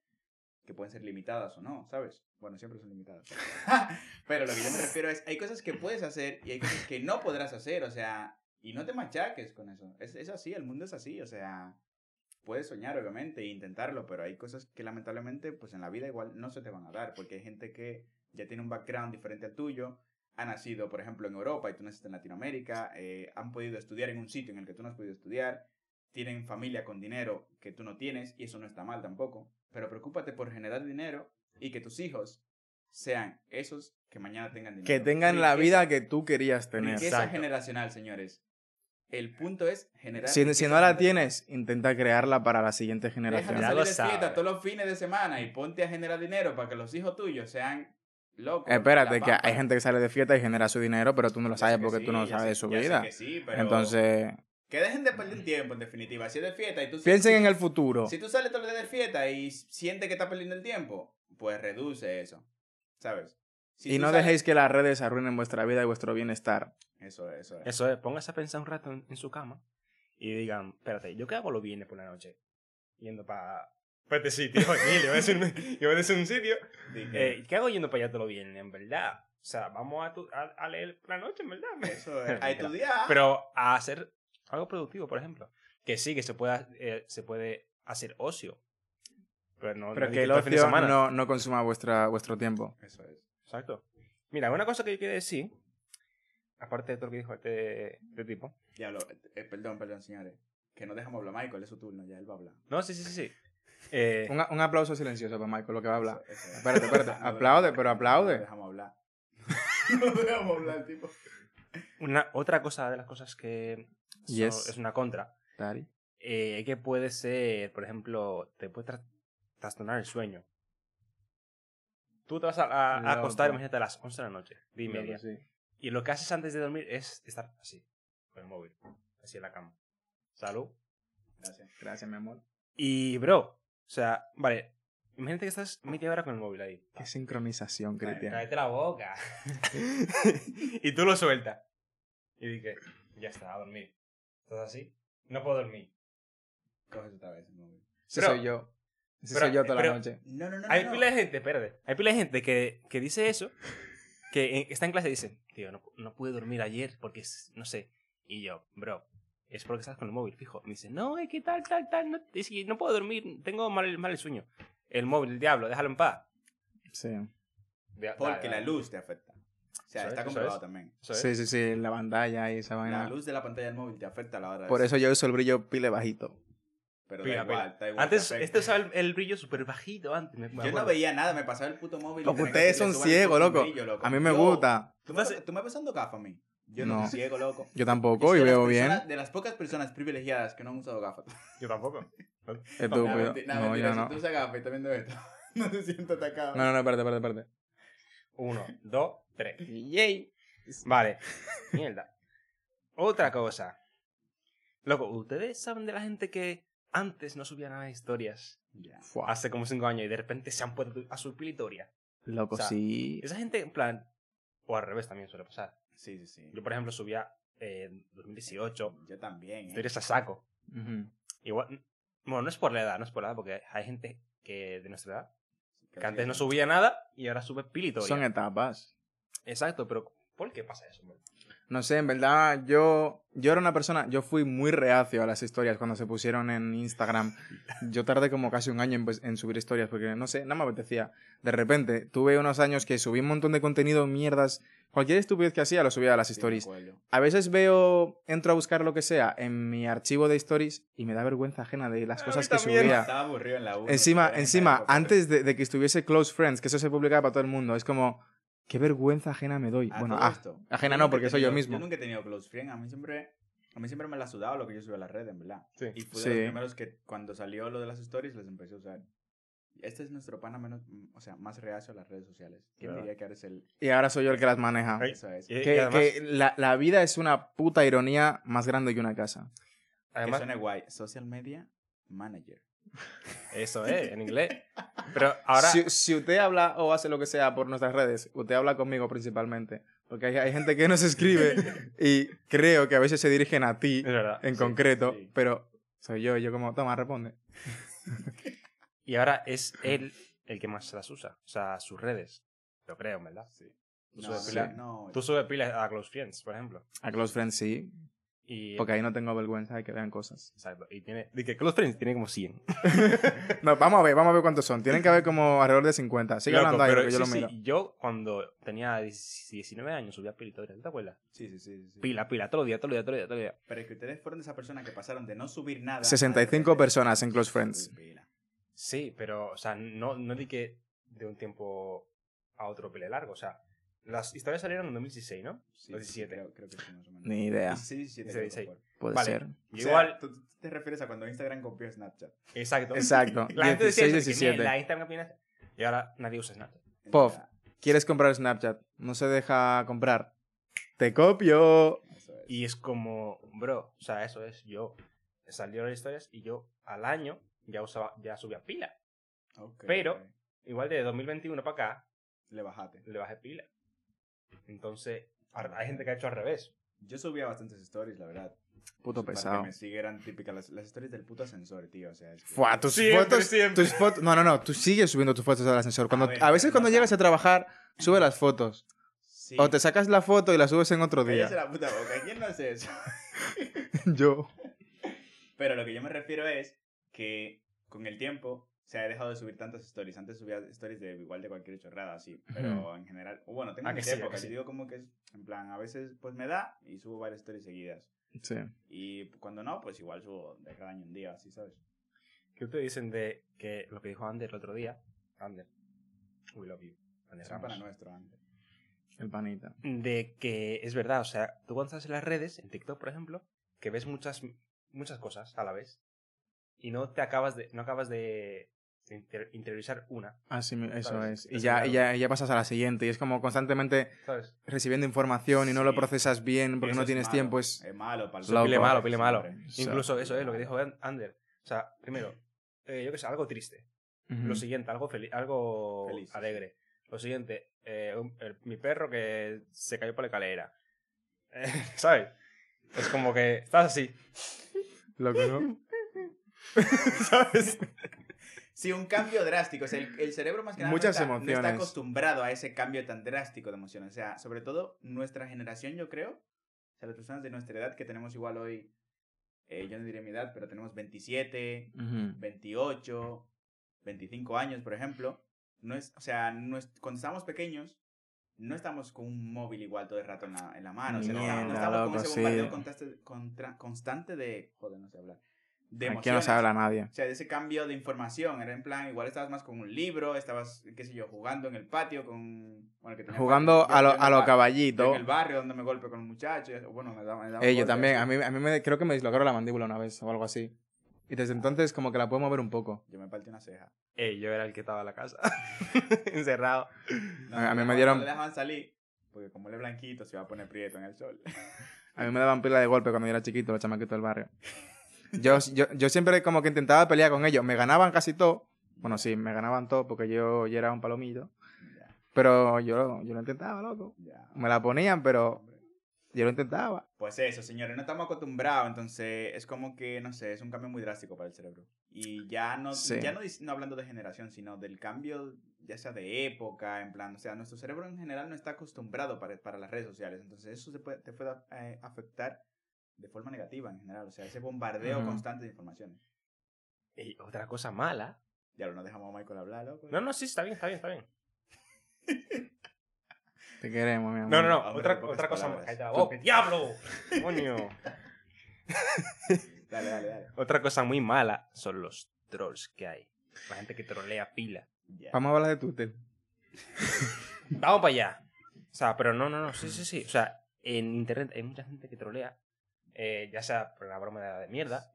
que pueden ser limitadas o no, ¿sabes? Bueno, siempre son limitadas. Pero lo que yo me refiero es, hay cosas que puedes hacer y hay cosas que no podrás hacer, o sea, y no te machaques con eso. Es, es así, el mundo es así, o sea, puedes soñar obviamente e intentarlo, pero hay cosas que lamentablemente pues en la vida igual no se te van a dar, porque hay gente que ya tiene un background diferente al tuyo, ha nacido, por ejemplo, en Europa y tú naciste en Latinoamérica, eh, han podido estudiar en un sitio en el que tú no has podido estudiar, tienen familia con dinero que tú no tienes y eso no está mal tampoco, pero preocúpate por generar dinero y que tus hijos sean esos que mañana tengan dinero. que tengan la Riqueza- vida que tú querías tener. Riqueza Exacto. generacional, señores. El punto es generar. Si, si no la tienes, intenta crearla para la siguiente Deja generación. de Ya salir lo de todos los fines de semana y ponte a generar dinero para que los hijos tuyos sean locos. Espérate, que hay gente que sale de fiesta y genera su dinero, pero tú no lo sabes porque sí, tú no sabes sé- su vida. que sí, pero Entonces, Que dejen de perder tiempo, en definitiva. Si es de fiesta y tú... piensen si- en el futuro. Si tú sales todos los días de fiesta y sientes que estás perdiendo el tiempo, pues reduce eso. ¿Sabes? Si y no dejéis que las redes arruinen vuestra vida y vuestro bienestar. Eso es, eso es. Eso es, póngase a pensar un rato en, en su cama y digan, espérate, ¿yo qué hago los viernes por la noche? Yendo para pa este sitio, aquí, le voy a decir, un- le voy a decir un sitio. Eh, ¿Qué hago yendo para allá todos los viernes? En verdad, O sea, vamos a, tu- a, a leer por la noche, en verdad. Eso es. A estudiar. Pero a hacer algo productivo, por ejemplo. Que sí, que se, pueda, eh, se puede hacer ocio. Pero no, Pero no que el ocio semana. no, no consuma vuestra, vuestro tiempo. Eso es. Exacto. Mira, una cosa que yo quiero decir, aparte de todo lo que dijo este, este tipo. Diablo, eh, perdón, perdón, señores. Que no dejamos hablar. Michael, es su turno, ya él va a hablar. No, sí, sí, sí. sí. Eh, Un, un aplauso silencioso para Michael, lo que va a hablar. Eso- eso es. Espérate, espérate. No, Aplaude, no, pero aplaude. No dejamos hablar. no dejamos hablar, tipo. una, otra cosa de las cosas que son- Yes. es una contra, Dari. eh, que puede ser, por ejemplo, te puede tra- trastornar el sueño. Tú te vas a, a- a Loco. acostar, imagínate, a las 11 de la noche, de y media. Sí. Y lo que haces antes de dormir es estar así, con el móvil, así en la cama. Salud. Gracias. Gracias, mi amor. Y, bro, o sea, vale, imagínate que estás media hora con el móvil ahí. Qué sincronización, Cristian. Cállate la boca. y tú lo sueltas. Y dije, ya está, a dormir. ¿Estás así? No puedo dormir. Coges otra vez el móvil. Pero- soy yo. Ese pero- soy yo toda pero- la noche. No, no, no. Hay no. pila de gente, espérate. Hay pila de gente que, que dice eso, que en- está en clase y dice, tío, no, no pude dormir ayer porque, es- no sé. Y yo, bro, es porque estás con el móvil, fijo. Me dice, no, es que tal, tal, tal, no, es que no puedo dormir, tengo mal, mal el sueño. El móvil, el diablo, déjalo en paz. Sí. Porque la luz te afecta. O sea, está comprobado es. también. Es. Sí, sí, sí. La pantalla y esa La vaina. luz de la pantalla del móvil te afecta a la hora de Por eso yo uso el brillo pile bajito. Pero Pila, da igual, pila. da igual. Antes, este usaba el, el brillo súper bajito antes. me- me Yo no veía nada, me pasaba el puto móvil. y que ustedes son "Súbale el ciegos, loco. brillo, loco". A mí me Yo- gusta. ¿Tú me, tú me ves pasando gafas a mí? Yo no, No. soy ciego, loco. Yo tampoco y las veo bien. De las pocas personas privilegiadas que no han usado gafas. Yo tampoco. Estúpido. menti- nada, No, mentira, yo Si no. tú usas gafas y estás viendo esto, no te siento atacado. No, no, no, espérate, espérate, espérate. Uno, dos, tres. Yay. Vale. Mierda. Otra cosa. Loco, ¿ustedes saben de la gente que antes no subía nada de historias? Fua. Hace como cinco años y de repente se han puesto a subir historias. Loco, O sea, sí. Esa gente, en plan. O al revés también suele pasar. Sí, sí, sí. Yo, por ejemplo, subía en 2018 Yo también. ¿eh? historias a saco. Igual. Bueno, no es por la edad, no es por la edad, porque hay gente que de nuestra edad Que antes no subía nada y ahora sube pila historia. Son etapas. Exacto, pero ¿por qué pasa eso? man? No sé, en verdad, yo, yo era una persona, yo fui muy reacio a las historias cuando se pusieron en Instagram. Yo tardé como casi un año en, pues, en subir historias porque, no sé, no me apetecía. De repente, tuve unos años que subí un montón de contenido, mierdas. Cualquier estupidez que hacía lo subía a las stories. A veces veo, entro a buscar lo que sea en mi archivo de stories y me da vergüenza ajena de las cosas que subía. Estaba aburrido en la U. Encima, en esa encima, antes de, de que estuviese Close Friends, que eso se publicaba para todo el mundo, es como, qué vergüenza ajena me doy. A bueno, ah, esto, ajena no, porque soy yo mismo. Yo nunca he tenido close friend. A mí siempre, a mí siempre me la ha sudado lo que yo subí a las redes, en verdad. Sí. Y fui Sí. de los primeros que cuando salió lo de las stories les empecé a usar. Este es nuestro pana menos, mm, o sea, más reacio a las redes sociales. ¿Quién Claro. diría que eres el... y ahora soy yo el que las maneja. Ay, Eso es. Y- Que, y además- que la, la vida es una puta ironía más grande que una casa. Que Además, suene guay. Social media manager. Eso es, en inglés. Pero ahora. Si, si usted habla o hace lo que sea por nuestras redes, usted habla conmigo principalmente. Porque hay, hay gente que nos escribe y creo que a veces se dirigen a ti verdad. en sí. concreto, sí. pero soy yo y yo como, toma, responde. Y ahora es él el que más las usa. O sea, sus redes. Lo creo, en ¿verdad? Sí. Tú No, subes no, Tú subes pilas a Close Friends, por ejemplo. A Close Friends sí, Y. porque ahí no tengo vergüenza de que vean cosas. Exacto. Y tiene. De que Close Friends tiene como 100. No, vamos a ver, vamos a ver cuántos son. Tienen que haber como alrededor de 50. Sigue Loco, hablando ahí, pero porque yo sí, lo miro. sí, yo cuando tenía 19 años subía pila historia, ¿te acuerdas? Sí, sí, sí, sí. Pila, pila, todos los días, todos los días, todos los días, todos los días. Pero es que ustedes fueron de esa persona que pasaron de no subir nada. a de 65 repente personas en Close Friends. pila. Sí, pero, o sea, no, no di que de un tiempo a otro pele largo. O sea, las historias salieron en 2016, ¿no? Sí, O sí, sí, 17. creo, creo que sí, más o menos. Ni idea. 16, 17, Sí, creo que 16. fue. Puede Vale. ser. Yo O sea, igual. Tú, tú te refieres a cuando Instagram copió Snapchat. Exacto. Exacto. La gente decía 16, eso, que 17. mierda, Instagram opina- Y ahora nadie usa Snapchat. Pof. ¿Quieres comprar Snapchat? No se deja comprar. Te copio. eso es. Y es como, bro, o sea, eso es yo. Salieron las historias y yo al año ya usaba, ya subía pila. Pero-. Igual de 2021 para acá, Le bajaste. le bajé pila. Entonces, hay gente que ha hecho al revés. Yo subía bastantes stories, la verdad. Puto Para pesado. que me siga eran típicas las, las stories del puto ascensor, tío. O sea, es que- Fua, tus Siempre, fotos. siempre. Tus fotos. No, no, no. Tú sigues subiendo tus fotos al ascensor. Cuando, A ver, a veces pero cuando no llegas a trabajar, sube las fotos. Sí. O te sacas la foto y la subes en otro día. La puta boca. ¿Quién no hace eso? Yo. Pero lo que yo me refiero es que con el tiempo se ha dejado de subir tantas stories. Antes subía stories de igual de cualquier chorrada, así. Pero en general, o bueno, tengo Ah, que mis sí, que épocas. sí. Digo como que es, en plan, a veces pues me da y subo varias stories seguidas. Sí. Y cuando no, pues igual subo de cada año un día, así, ¿sabes? ¿Qué te dicen de que lo que dijo Ander el otro día? Ander. We love you. Ander Es para nuestro antes. El panita. De que es verdad, o sea, tú cuando estás en las redes, en TikTok, por ejemplo, que ves muchas, muchas cosas a la vez y no te acabas de, no acabas de inter- interiorizar una, Así, mi- eso ¿Sabes? es. Y ya, ya, ya pasas a la siguiente. Y es como constantemente ¿sabes? recibiendo información y no lo procesas bien porque Eso no es tienes malo. tiempo. Es... Es malo para el. Pile malo, pile malo. Incluso eso es lo que dijo Ander. O sea, primero, eh, yo que sé, algo triste. Lo siguiente, algo, feliz algo Feliz, sí. alegre. Lo siguiente, eh, un- el- mi perro que se cayó por la escalera. Eh, ¿Sabes? Es como que estás así. Loco, ¿no? ¿Sabes? Sí, un cambio drástico. O sea, el, el cerebro más que nada Muchas no, está, no está emociones. acostumbrado a ese cambio tan drástico de emociones. O sea, sobre todo nuestra generación, yo creo. O sea, las personas de nuestra edad que tenemos igual hoy, eh, yo no diré mi edad, pero tenemos 27, Ujú. 28, 25 años, por ejemplo. No es, o sea, no es- cuando estábamos pequeños, no estamos con un móvil igual todo el rato en la, en la mano. O sea, no no Mierda, estamos con ese sí. bombardeo constante, contra- constante de... Joder, no sé hablar. De Aquí no emociones. se habla nadie. O sea, de ese cambio de información. Era en plan, igual estabas más con un libro, estabas, qué sé yo, jugando en el patio con... Bueno, que Jugando patio. a lo, a el lo caballito. En el barrio donde me golpe con un muchacho. Bueno, me daba, me daba Eh, yo también. A mí, a mí me, creo que me dislocaron la mandíbula una vez o algo así. Y desde entonces como que la puedo mover un poco. Yo me partí una ceja. Ey, yo era el que estaba en la casa. Encerrado. No, A- a mí me dieron- No le dejaban salir, porque como él es blanquito, se iba a poner prieto en el sol. A mí me daban pila de golpe cuando yo era chiquito, los chamaquitos del barrio. Yo, yo, yo siempre como que intentaba pelear con ellos. Me ganaban casi todo. Bueno, sí, me ganaban todo porque yo, yo era un palomillo. Ya, Pero yo, yo lo intentaba, loco. Me la ponían, pero yo lo intentaba. Pues eso, señores, no estamos acostumbrados, entonces es como que, no sé, es un cambio muy drástico para el cerebro. Y ya no, Sí. ya no, no hablando de generación, sino del cambio, ya sea de época, en plan, o sea, nuestro cerebro en general no está acostumbrado para, para las redes sociales, entonces eso se puede, te puede eh, afectar de forma negativa en general, o sea, ese bombardeo constante de informaciones. Y otra cosa mala. Ya lo no dejamos a Michael hablar, loco. No, no, sí, está bien, está bien, está bien. Te queremos, mi amor. No, no, no. Hombre, Otra, otra cosa mala. Cállate la boca, ¡Diablo! ¡Coño! Dale, dale, dale. Otra cosa muy mala son los trolls que hay. La gente que trolea pila. Vamos a hablar de Twitter. Vamos para allá. O sea, pero no, no, no. Sí, sí, sí. O sea, en internet hay mucha gente que trolea. Eh, ya sea por la broma de, de mierda,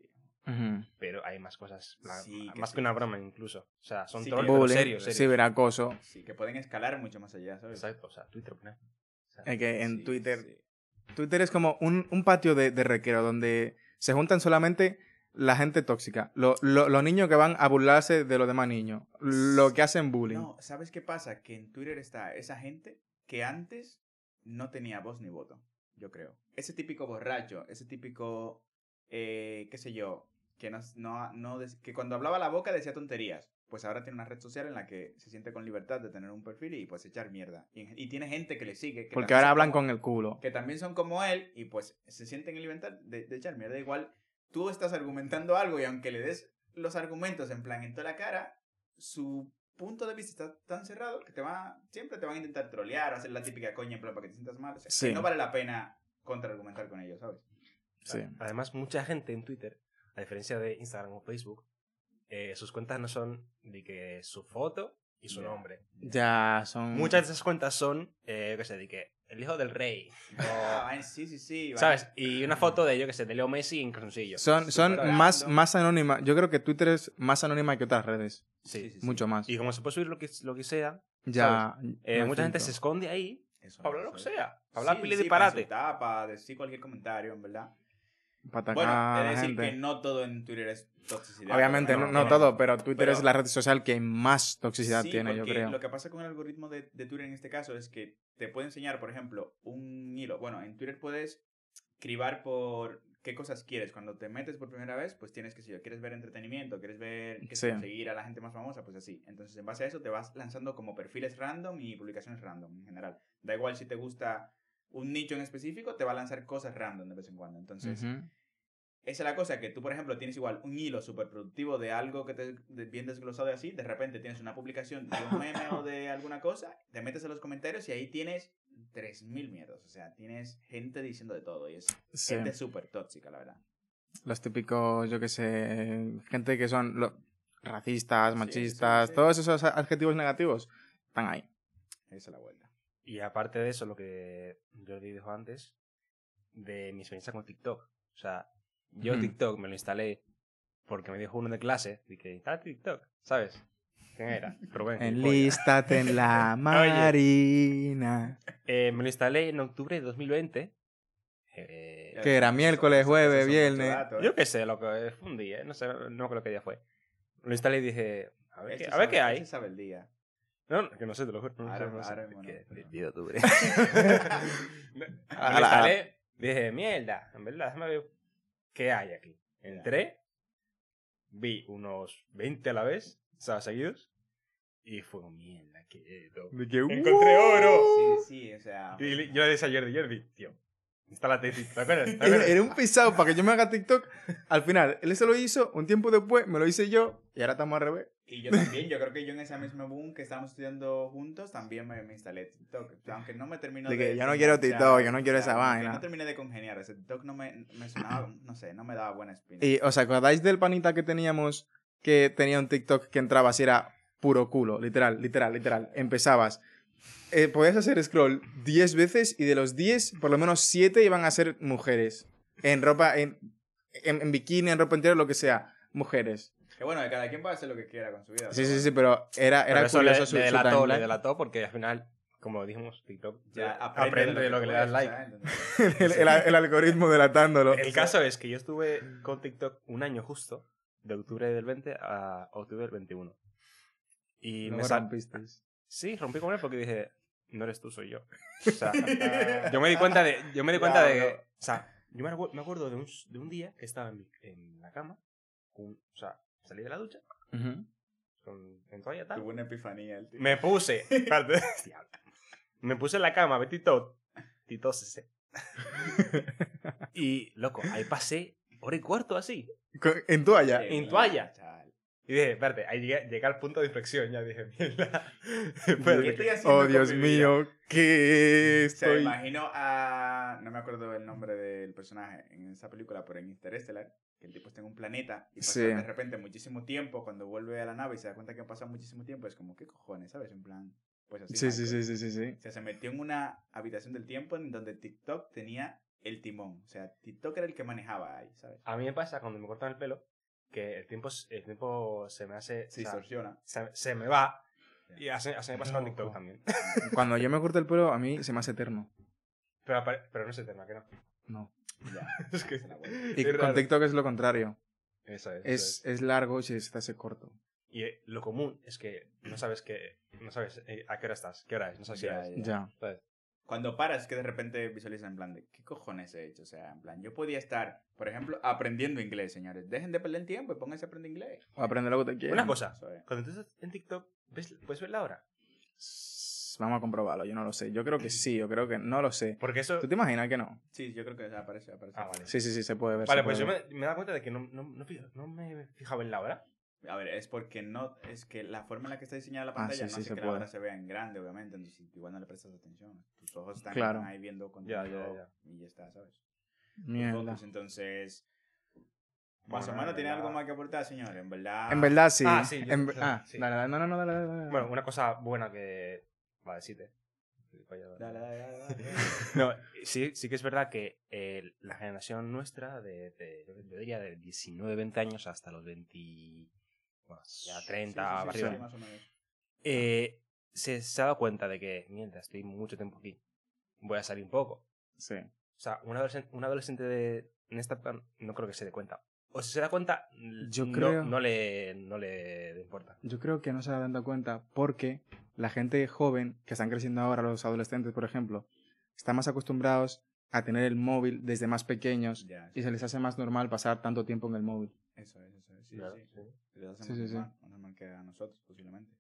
pero hay más cosas. la- Sí, que más sí, que una broma incluso. O sea, son Sí, trolls pero serios, serios. ciberacoso. Sí, que pueden escalar mucho más allá, ¿sabes? Exacto, o sea, Twitter, ¿no? O sea, Es que en Sí, Twitter sí. Twitter es como un, un patio de, de recreo donde se juntan solamente la gente tóxica, lo- lo- los niños que van a burlarse de los demás niños, los que hacen bullying. No, ¿sabes qué pasa? Que en Twitter está esa gente que antes no tenía voz ni voto, yo creo. Ese típico borracho, ese típico, eh, qué sé yo, que, no, no, no que cuando hablaba la boca decía tonterías. Pues ahora tiene una red social en la que se siente con libertad de tener un perfil y pues echar mierda. Y, y tiene gente que le sigue. Que porque ahora hablan como- con el culo. que también son como él y pues se sienten en libertad de, de echar mierda. Igual tú estás argumentando algo y aunque le des los argumentos en plan en toda la cara, su punto de vista está tan cerrado que te va, siempre te van a intentar trolear o hacer la típica coña en plan para que te sientas mal. O sea, que Sí. no vale la pena contraargumentar con ellos, ¿sabes? Sí. Además, mucha gente en Twitter, a diferencia de Instagram o Facebook, eh, sus cuentas no son de que su foto y su nombre. Ya son... Muchas de esas cuentas son, eh, yo qué sé, de que el hijo del rey. Ah, o- vaina- sí, sí, sí. vaina- ¿Sabes? Y una foto de, yo qué sé, de Leo Messi en calzoncillo. Son, son más, más anónimas. Yo creo que Twitter es más anónima que otras redes. Sí. sí, sí. Mucho más. Y como se puede subir lo que, lo que sea, Ya. eh, mucha gente se esconde ahí Eso, para hablar lo que sea. Para hablar Sí, pile sí, disparate. Para, insultar, para decir cualquier comentario, en verdad. Para atacar Bueno, es decir gente. que no todo en Twitter es toxicidad. Obviamente, no, no, no no. todo, pero Twitter Pero- es la red social que más toxicidad Sí, tiene, yo creo. Lo que pasa con el algoritmo de, de Twitter en este caso es que te puede enseñar, por ejemplo, un hilo. Bueno, en Twitter puedes cribar por qué cosas quieres. Cuando te metes por primera vez, pues tienes que, si quieres ver entretenimiento, quieres ver, yo, Sí. seguir a la gente más famosa, pues así. Entonces, en base a eso, te vas lanzando como perfiles random y publicaciones random en general. Da igual si te gusta un nicho en específico, te va a lanzar cosas random de vez en cuando. Entonces, esa es la cosa, que tú, por ejemplo, tienes igual un hilo súper productivo de algo que te de- bien desglosado y así, de repente tienes una publicación de un meme o de alguna cosa, te metes en los comentarios y ahí tienes 3.000 mierdas. O sea, tienes gente diciendo de todo y es Sí. gente súper tóxica, la verdad. Los típicos, yo qué sé, gente que son lo- racistas, machistas, sí, sí. todos esos adjetivos negativos están ahí. Esa es la vuelta. Y aparte de eso, lo que Jordi dijo antes, de mi experiencia con TikTok. O sea, yo Ujú. TikTok me lo instalé porque me dijo uno de clase, de que instala TikTok, ¿sabes? ¿Quién era? Rubén. Enlístate en la marina. Eh, me lo instalé en octubre de 2020. Eh, Que era miércoles, Eso- jueves, viernes. mucho dato, ¿eh? yo qué sé, lo que fue un día, ¿eh? no sé, no creo qué día fue. Lo instalé y dije, a ver, Este qué, a ver sabe- qué hay. este sabe el día. No, que no sé, te lo juro. No, Ahora- sé, no sé. ahora mismo no, Que- pero- bendito octubre. me A lo la- instalé, dije, mierda, en verdad, déjame ver qué hay aquí. Entré, vi unos 20 a la vez, sea, seguidos, y fue mierda, qué esto. De que, Encontré oro. Sí, sí, o sea... Y le- yo le decía a Jordi, Jordi, tío, instálate TikTok. ¿te acuerdas? ¿Te Era, acuerdas? era un pisado para que yo me haga TikTok. Al final, él se lo hizo, un tiempo después me lo hice yo y ahora estamos al revés. Y yo también, yo creo que yo en esa misma boom que estábamos estudiando juntos, también me, me instalé TikTok. Aunque no me terminó De de... que yo no quiero TikTok, yo no quiero esa vaina. No terminé de congeniar, ese TikTok no me, me sonaba, no sé, no me daba buena espina. Y os acordáis del panita que teníamos que tenía un TikTok que entraba así era puro culo, literal, literal, literal. Empezabas. Eh, podías hacer scroll 10 veces y de los 10, por lo menos 7 iban a ser mujeres. En ropa, en, en, en bikini, en ropa interior, lo que sea. Mujeres. Que bueno, que cada quien puede hacer lo que quiera con su vida. Sí, pero sí, sí, pero era, Pero era eso le, curioso su, le su delató, le timeline. delató porque al final, como dijimos, TikTok Ya aprende, de lo que, le das like. el, el- el algoritmo delatándolo. El caso es que yo estuve con TikTok un año justo, de octubre del 20 a octubre del 21. Y Luego me sal... Sí, rompí con él porque dije, no eres tú, soy yo. O sea, yo me di cuenta de... Yo me di cuenta de... Claro. O sea, yo me acu- me acuerdo de un, de un día que estaba en, mi- en la cama, con- o sea, salí de la ducha, con, en toalla tal. Tuvo una epifanía el tío. Me puse... me puse en la cama, me tito, titósese. Y, loco, ahí pasé hora y cuarto así. En toalla. en toalla. Y dije, espérate, ahí llegué, llegué al punto de inflexión, ya dije, mierda. ¿Qué estoy Oh, con Dios mi vida? mío, que O sea, estoy... imagino a. No me acuerdo el nombre del personaje en esa película, pero en Interstellar, que el tipo está en un planeta y pasa Sí. de repente muchísimo tiempo. Cuando vuelve a la nave y se da cuenta que ha pasado muchísimo tiempo, es como, ¿qué cojones? ¿Sabes? En plan, pues así. Sí, sí, sí, sí, sí, sí. O sea, se metió en una habitación del tiempo en donde TikTok tenía el timón. O sea, TikTok era el que manejaba ahí, ¿sabes? A mí me pasa cuando me cortan el pelo que el tiempo, el tiempo se me hace. Se o sea, distorsiona. se, se me va. Y así, así me pasa con. TikTok también. Cuando yo me corto el pelo, a mí se me hace eterno. Pero, apare- pero no es eterna, que no. No. Ya. Es que. Y es con raro. TikTok es lo contrario. Eso es. eso Es, es largo y se se hace corto. Y eh, lo común es que no sabes que. No sabes eh, a qué hora estás, qué hora es, no sabes qué hora es. ya. Ya. Cuando paras, que de repente visualizas en plan de, ¿qué cojones he hecho? O sea, en plan, yo podía estar, por ejemplo, aprendiendo inglés, señores. Dejen de perder el tiempo y pónganse a aprender inglés. O aprende lo que te quieras. Una cosa, cuando tú estás en TikTok, ¿ves, ¿puedes ver la hora? Vamos a comprobarlo, yo no lo sé. Yo creo que sí, yo creo que no lo sé. Porque eso. ¿Tú te imaginas que no? Sí, yo creo que aparece, aparece. Ah, vale. Sí, sí, sí, se puede ver. Vale, pues yo ver. me, me he dado cuenta de que no, no, no, no me fijaba en la hora. A ver, es porque no, es que la forma en la que está diseñada la Ah, pantalla sí, no sí, hace se que puede. la hora se vea en grande, obviamente, entonces igual no le prestas atención. Tus ojos están Claro. ahí viendo cuando Ya, ya, ya. y ya está, ¿sabes? Mierda. Focus, entonces, más Bueno, o menos en tiene algo más que aportar, señor, en verdad. En verdad sí. Ah, sí, yo- En- sí, ah, sí. dale, dale, no, no, no, dale, dale, dale. Bueno, una cosa buena que. Vale, sí te. Dale, dale, dale, dale. No, sí, sí que es verdad que eh, la generación nuestra, de, de- yo diría de 19, 20 años hasta los 20. Bueno, ya 30 Sí, sí, sí, para sí, arriba. más o menos. eh, se, se ha dado cuenta de que, mientras estoy mucho tiempo aquí, voy a salir un poco. Sí. O sea, un adolescente, un adolescente de, en esta época no creo que se dé cuenta. O si se da cuenta, Yo no, creo- no, le, no le importa. Yo creo que no se dan cuenta porque la gente joven que están creciendo ahora, los adolescentes, por ejemplo, están más acostumbrados a tener el móvil desde más pequeños Ya, y se les hace más normal pasar tanto tiempo en el móvil. Eso es, eso es. Sí, Claro, sí. sí. Se les hace Sí, más sí, sí. normal, más normal que a nosotros, posiblemente.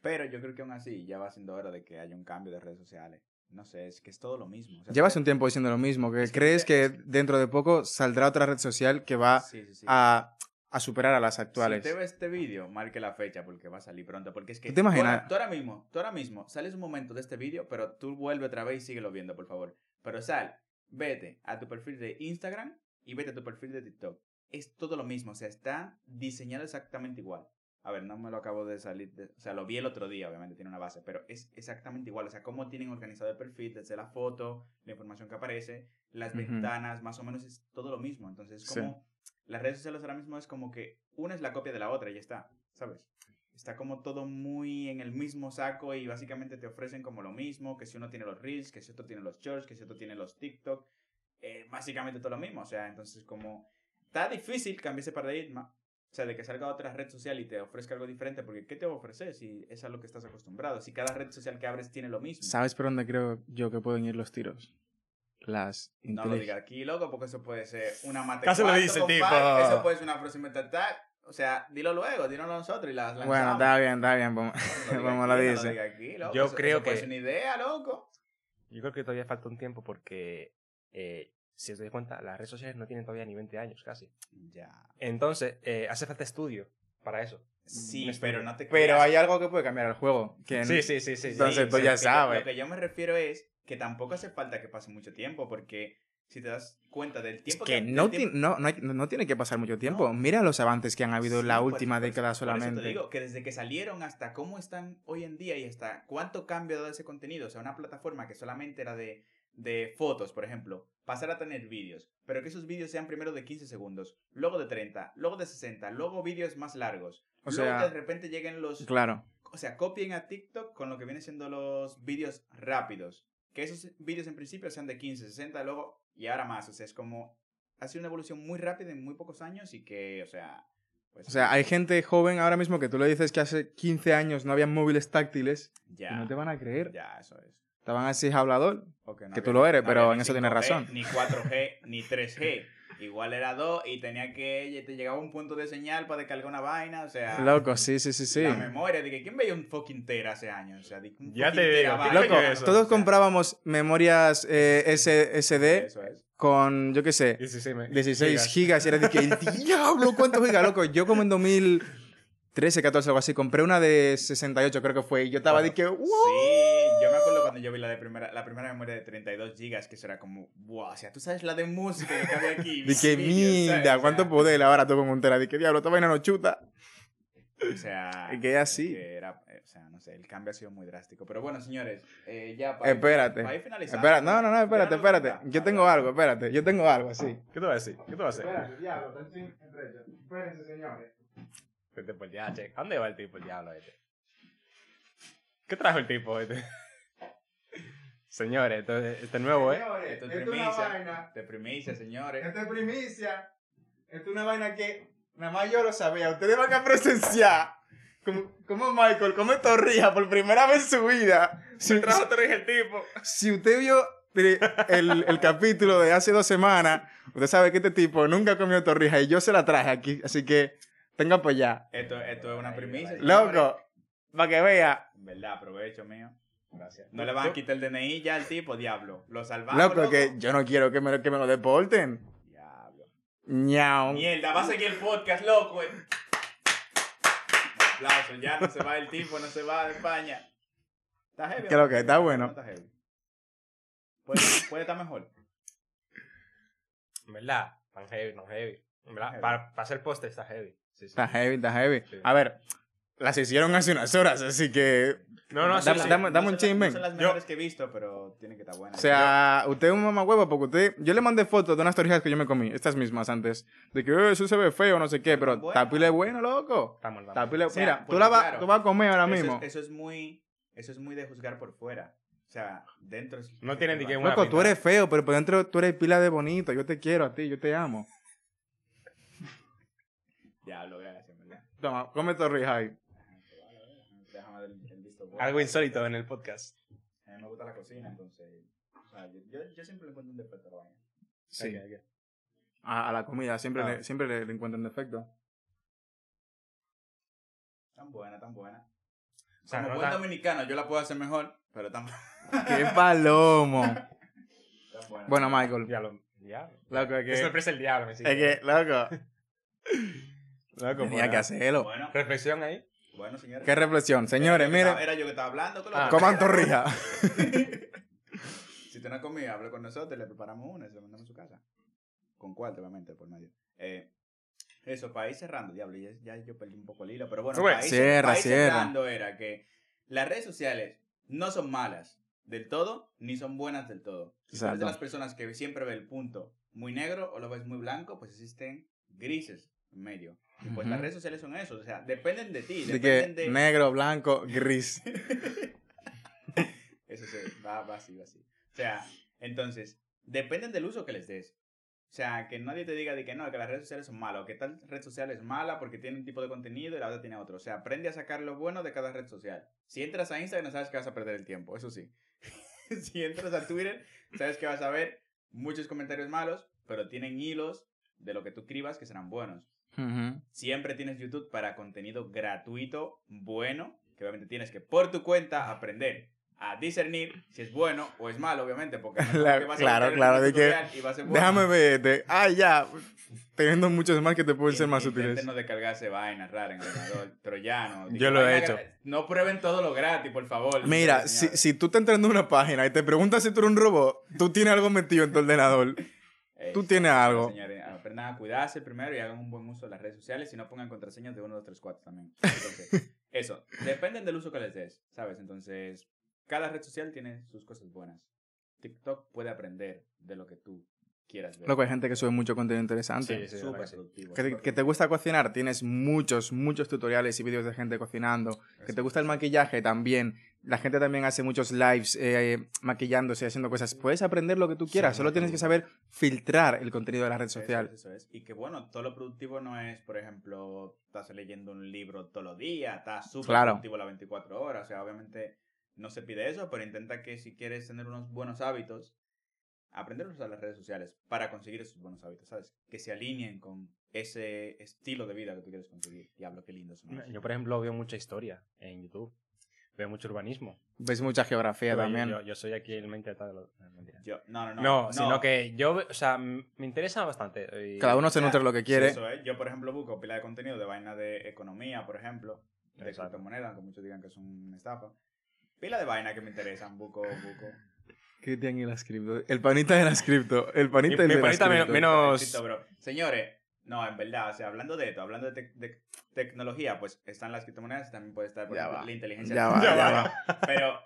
Pero yo creo que aún así ya va siendo hora de que haya un cambio de redes sociales. No sé, es que es todo lo mismo. o sea, Llevas un tiempo diciendo lo mismo, que Es que crees que te- dentro de poco saldrá otra red social que va Sí, sí, sí. a, a superar a las actuales. Si usted ve este vídeo, marque la fecha porque va a salir pronto. Porque es que ¿Tú te imaginas? ahora- Tú ahora, mismo, tú ahora mismo, sales un momento de este vídeo, pero tú vuelve otra vez y síguelo viendo, por favor. Pero sal, vete a tu perfil de Instagram y vete a tu perfil de TikTok. Es todo lo mismo, o sea, está diseñado exactamente igual. A ver, no me lo acabo de salir, de- o sea, lo vi el otro día, obviamente tiene una base, pero es exactamente igual, o sea, cómo tienen organizado el perfil, desde la foto, la información que aparece, las ventanas, más o menos es todo lo mismo. Entonces, Sí. como las redes sociales ahora mismo es como que una es la copia de la otra y ya está, ¿sabes? Está como todo muy en el mismo saco y básicamente te ofrecen como lo mismo, que si uno tiene los Reels, que si otro tiene los Shorts, que si otro tiene los TikTok, eh, básicamente todo lo mismo, o sea, entonces como está difícil cambiar ese paradigma, o sea, de que salga otra red social y te ofrezca algo diferente, porque ¿qué te va a ofrecer si es a lo que estás acostumbrado? Si cada red social que abres tiene lo mismo. ¿Sabes por dónde creo yo que pueden ir los tiros? Las No lo intelig- diga aquí, loco, porque eso puede ser una mate Casi lo dice, compadre, tipo. Eso puede ser una próxima tata. O sea, dilo luego, dilo nosotros y las lanzamos. Bueno, está bien, está bien. Vamos, No lo aquí, lo dice. diga aquí, loco, Yo eso- creo eso que- ser una idea, loco. Yo creo que todavía falta un tiempo porque, eh, si os dais cuenta, las redes sociales no tienen todavía ni 20 años casi. Ya. Entonces, eh, hace falta estudio para eso. Sí, pero no te Pero creas. hay algo que puede cambiar el juego. Que Sí, sí, sí, sí. Entonces, sí. tú pero ya lo sabes. Lo que yo me refiero es que tampoco hace falta que pase mucho tiempo, porque si te das cuenta del Es tiempo que del no, tiempo- ti- no, no, hay- no tiene que pasar mucho tiempo. No. Mira los avances que han habido en la última eso- década por eso solamente. te digo que desde que salieron hasta cómo están hoy en día y hasta cuánto cambio ha dado ese contenido. O sea, una plataforma que solamente era de, de fotos, por ejemplo, pasar a tener vídeos, pero que esos vídeos sean primero de 15 segundos, luego de 30, luego de 60, luego vídeos más largos. O luego sea, que de repente lleguen los... Claro. O sea, copien a TikTok con lo que vienen siendo los vídeos rápidos. Que esos vídeos en principio sean de 15, 60, luego y ahora más. O sea, es como... Ha sido una evolución muy rápida en muy pocos años y que, o sea... Pues, O sea, hay gente joven ahora mismo que tú le dices que hace 15 años no había móviles táctiles ya, y no te van a creer. Ya, eso es. Estaban así hablador. Porque no Que tú había- lo eres, no pero en eso tienes 5G, razón. Ni 4G, ni 3G. Igual era 2 y tenía que... Te llegaba un punto de señal para descargar una vaina, o sea... Loco, sí, sí, sí, sí. La memoria, de que ¿quién veía un fucking tera hace años? O sea, un Ya te digo, terabyte, ¿qué Loco, eso? todos o sea, comprábamos memorias eh, SSD Eso es. con, yo qué sé, 16, me- 16 gigas. gigas. Y era de que, diablo, ¿cuántos gigas, loco? Yo como en 2013, 14, algo así, compré una de 68, creo que fue. Y yo estaba de que, wow. Sí, cuando yo vi la de primera, la primera memoria de 32 gigas, que eso era como, wow, o sea, tú sabes la de música que había aquí. De que, mierda, O ¿cuánto sea, poder ahora tú con un tera? De que, diablo, esta vaina no chuta. O sea, Y que así. que era, eh, o sea, no sé, el cambio ha sido muy drástico. Pero bueno, señores, eh, ya para, Espérate. para ir finalizando. Espera, no, no, no, espérate, espérate. ah, Yo ah, tengo ah, algo, espérate. Yo tengo algo así. ¿Qué te vas a decir? ¿Qué te vas a hacer? diablo, Espérense, señores. Vete por. ¿A dónde va el tipo, el diablo este? ¿Qué trajo el tipo este? Señores, esto, esto es nuevo, ¿eh? Esto es primicia. De primicia, señores. Esto es primicia. Esto es una vaina que nada más yo lo sabía. Ustedes van a presenciar como, como Michael come torrija por primera vez en su vida. Si, trajo torrija el tipo. si usted vio el, el capítulo de hace dos semanas, usted sabe que este tipo nunca comió torrija y yo se la traje aquí. Así que tenga para allá. Esto, esto es una primicia. Loco, para que vea. En verdad, aprovecho, mío. Gracias. No le van a quitar el DNI ya al tipo, diablo. Lo salvamos. Loco, que yo no quiero que me, que me lo deporten. Diablo. Ñao. Mierda, va a seguir el podcast, loco. eh. Un aplauso, ya no se va el tipo, no se va de España. Está heavy. Creo que está bueno. No está heavy. Puede, puede estar mejor. En verdad, tan heavy, no heavy. En verdad, Heavy. para, para hacer poste está heavy. Sí, sí. Está heavy, está heavy. Sí. A ver, las hicieron hace unas horas, así que. No, no, sí, Dame- sí. dame- dame un son las- chin, No ven. son las Yo- mejores que he visto, pero tienen que estar buenas. O sea, usted es un mamahuevo porque usted. Yo le mandé fotos de unas torrijas que yo me comí, estas mismas antes. De que "Eh, eso se ve feo, no sé qué, pero Buena. está pile bueno, loco. Estamos, estamos. Está pile- O sea, Mira, tú, la vas, claro, tú vas a comer ahora eso, mismo. Es, eso es muy. Eso es muy de juzgar por fuera. O sea, dentro es. No tienen ni que una Loco, tú pinta. eres feo, pero por dentro tú eres pila de bonito. Yo te quiero a ti, yo te amo. Diablo, gracias, ¿verdad? Toma, come torrijas ahí. Déjame ver el, el visto bueno. Algo insólito en el podcast. Eh, mí me gusta la cocina, entonces. O sea, yo, yo, yo siempre le encuentro un defecto a la vaina. Sí. A, a la comida siempre, Ah. le, siempre le, le encuentran defecto. Tan buena, tan buena. O sea, Como no buen tan- dominicano, yo la puedo hacer mejor, pero tan, ¡Qué palomo! tan buena. bueno, Michael. Diablo. Diablo. Loco, es que... sorpresa el diablo, me Es sigue. que, loco, Loco, tenía que hacerlo. Bueno, Reflexión ahí. Bueno, señores. Qué reflexión. Señores, miren, Era yo que estaba hablando. ¿qué lo Ah. coman torrija. Si tú no has comido, hable con nosotros, le preparamos una y se la mandamos a su casa. Con cuarto, obviamente, por medio. Eh, eso, para ir cerrando, diablo, ya, ya yo perdí un poco el hilo, pero bueno, para ir, cierra, para ir cierra. cerrando era que las redes sociales no son malas del todo, ni son buenas del todo. Si de Exacto. las personas que siempre ve el punto muy negro o lo ves muy blanco, pues existen grises en medio. Y pues Ujú. las redes sociales son eso, o sea, dependen de ti, De dependen que de... negro, blanco, gris. Eso sí, va, va así, va así. O sea, entonces, dependen del uso que les des. O sea, que nadie te diga de que no, que las redes sociales son malas, o que tal red social es mala porque tiene un tipo de contenido y la otra tiene otro. O sea, aprende a sacar lo bueno de cada red social. Si entras a Instagram, sabes que vas a perder el tiempo, eso sí. si entras a Twitter, sabes que vas a ver muchos comentarios malos, pero tienen hilos de lo que tú escribas que serán buenos. Siempre tienes YouTube para contenido gratuito, bueno, que obviamente tienes que por tu cuenta aprender a discernir si es bueno o es malo, obviamente, porque no Claro, que vas a claro, en de que, y va a ser bueno. Déjame ver. de- Ah, ya. Teniendo muchos más que te pueden ser más útiles. no descargarse vainas raras en el ordenador troyano. Yo lo he hecho. No prueben todo lo gratis, por favor. Mira, si, si tú estás entrando a una página y te preguntas si tú eres un robot, tú tienes algo metido en tu ordenador. Eh, tú tienes algo. Señores, aprendan a cuidarse primero y hagan un buen uso de las redes sociales y no pongan contraseñas de 1, 2, 3, 4 también. Entonces, eso, dependen del uso que les des, ¿sabes? Entonces, cada red social tiene sus cosas buenas. TikTok puede aprender de lo que tú quieras ver. Loco, hay gente que sube mucho contenido interesante. Sí, sí, Súper productivo. Que, te- súper que te gusta cocinar, tienes muchos, muchos tutoriales y vídeos de gente cocinando. Que te gusta el maquillaje también. La gente también hace muchos lives eh, maquillándose, haciendo cosas. Puedes aprender lo que tú quieras, Sí, solo tienes que saber filtrar el contenido de la red Eso social. es, eso es. Y que bueno, todo lo productivo no es, por ejemplo, estás leyendo un libro todos los días, estás súper Claro. productivo las 24 horas. O sea, obviamente no se pide eso, pero intenta que si quieres tener unos buenos hábitos, aprender a usar las redes sociales para conseguir esos buenos hábitos, ¿sabes? Que se alineen con ese estilo de vida que tú quieres conseguir. Diablo, qué lindo son Yo, por ejemplo, veo mucha historia en YouTube. Veo mucho urbanismo. Ves mucha geografía Yo- también. Yo, yo soy aquí el mente de lo... Yo, no, no, no. No, sino que yo, o sea, me interesa bastante. y- Cada uno se nutre lo que Sí, quiere. eso es. Yo, por ejemplo, busco pila de contenido de vaina de economía, por ejemplo, de Exacto. criptomonedas, aunque muchos digan que son una estafa. Pila de vaina que me interesan, busco, busco. Cristian y las cripto. El panita de las cripto. El panita Mi- de mi las panita menos- cripto. menos-. Señores, no, en verdad, o sea, hablando de esto, hablando de, tec- de tecnología, pues están las criptomonedas, también puede estar, por ejemplo, va. la inteligencia Ya va, ya va. Pero,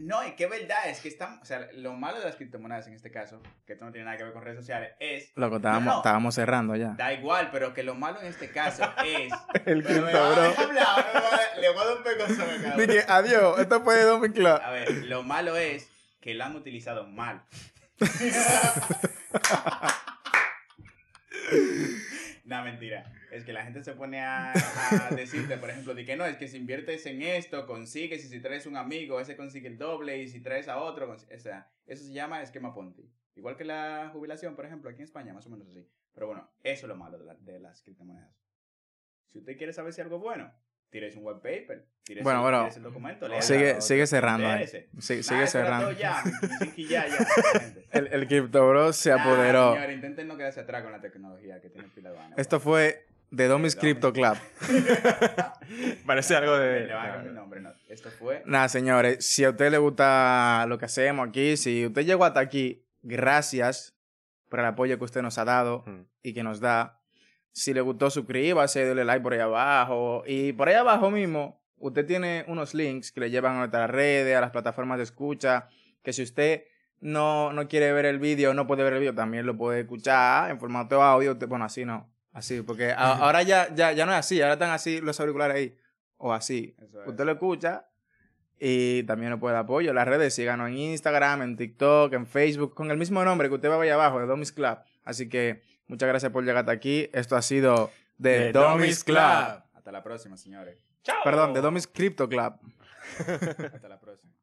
no, y qué verdad es que están, o sea, lo malo de las criptomonedas en este caso, que esto no tiene nada que ver con redes sociales, es, Loco, estábamos, No, no. estábamos cerrando ya. da igual, pero que lo malo en este caso es... El me cripto, van a bro. hablar, me van a- le voy a dar un uno. Dije, adiós, esto fue de Domin Club. A ver, lo malo es que lo han utilizado mal. no, mentira. Es que la gente se pone a, a decirte, por ejemplo, de que no, es que si inviertes en esto, consigues, y si traes un amigo, ese consigue el doble, y si traes a otro, o sea, eso se llama esquema Ponti. Igual que la jubilación, por ejemplo, aquí en España, más o menos así. Pero bueno, eso es lo malo de, la- de las criptomonedas. Si usted quiere saber si algo bueno, tires un web paper, tires, Bueno, el, bueno, tires el documento, léalo. Sigue, sigue cerrando ahí. Entérese. Sí, Nah, sigue cerrando. ya, ya, gente. El, el Crypto Bro se Nah, apoderó. señores, intenten no quedarse atrás con la tecnología que tiene pila de. Esto fue de Domis Crypto Club. Parece algo Le de... van a mi nombre, no. Esto fue. Nada, señores, si a usted le gusta lo que hacemos aquí, si usted llegó hasta aquí, gracias por el apoyo que usted nos ha dado Mm. y que nos da. Si le gustó, suscríbase, dale like por ahí abajo. Y por ahí abajo mismo, usted tiene unos links que le llevan a nuestras redes, a las plataformas de escucha. Que si usted no, no quiere ver el vídeo, no puede ver el vídeo, también lo puede escuchar en formato audio. Bueno, así no. Así, porque a- ahora ya, ya, ya no es así. Ahora están así los auriculares ahí. O así. Es. Usted lo escucha y también nos puede dar apoyo. Las redes, síganos en Instagram, en TikTok, en Facebook, con el mismo nombre que usted va ahí abajo, de Domis Club. Así que muchas gracias por llegar hasta aquí. Esto ha sido de, Domis Domis Club. Club. Hasta la próxima, señores. ¡Chao! Perdón, de Domis Crypto Club. Hasta la próxima.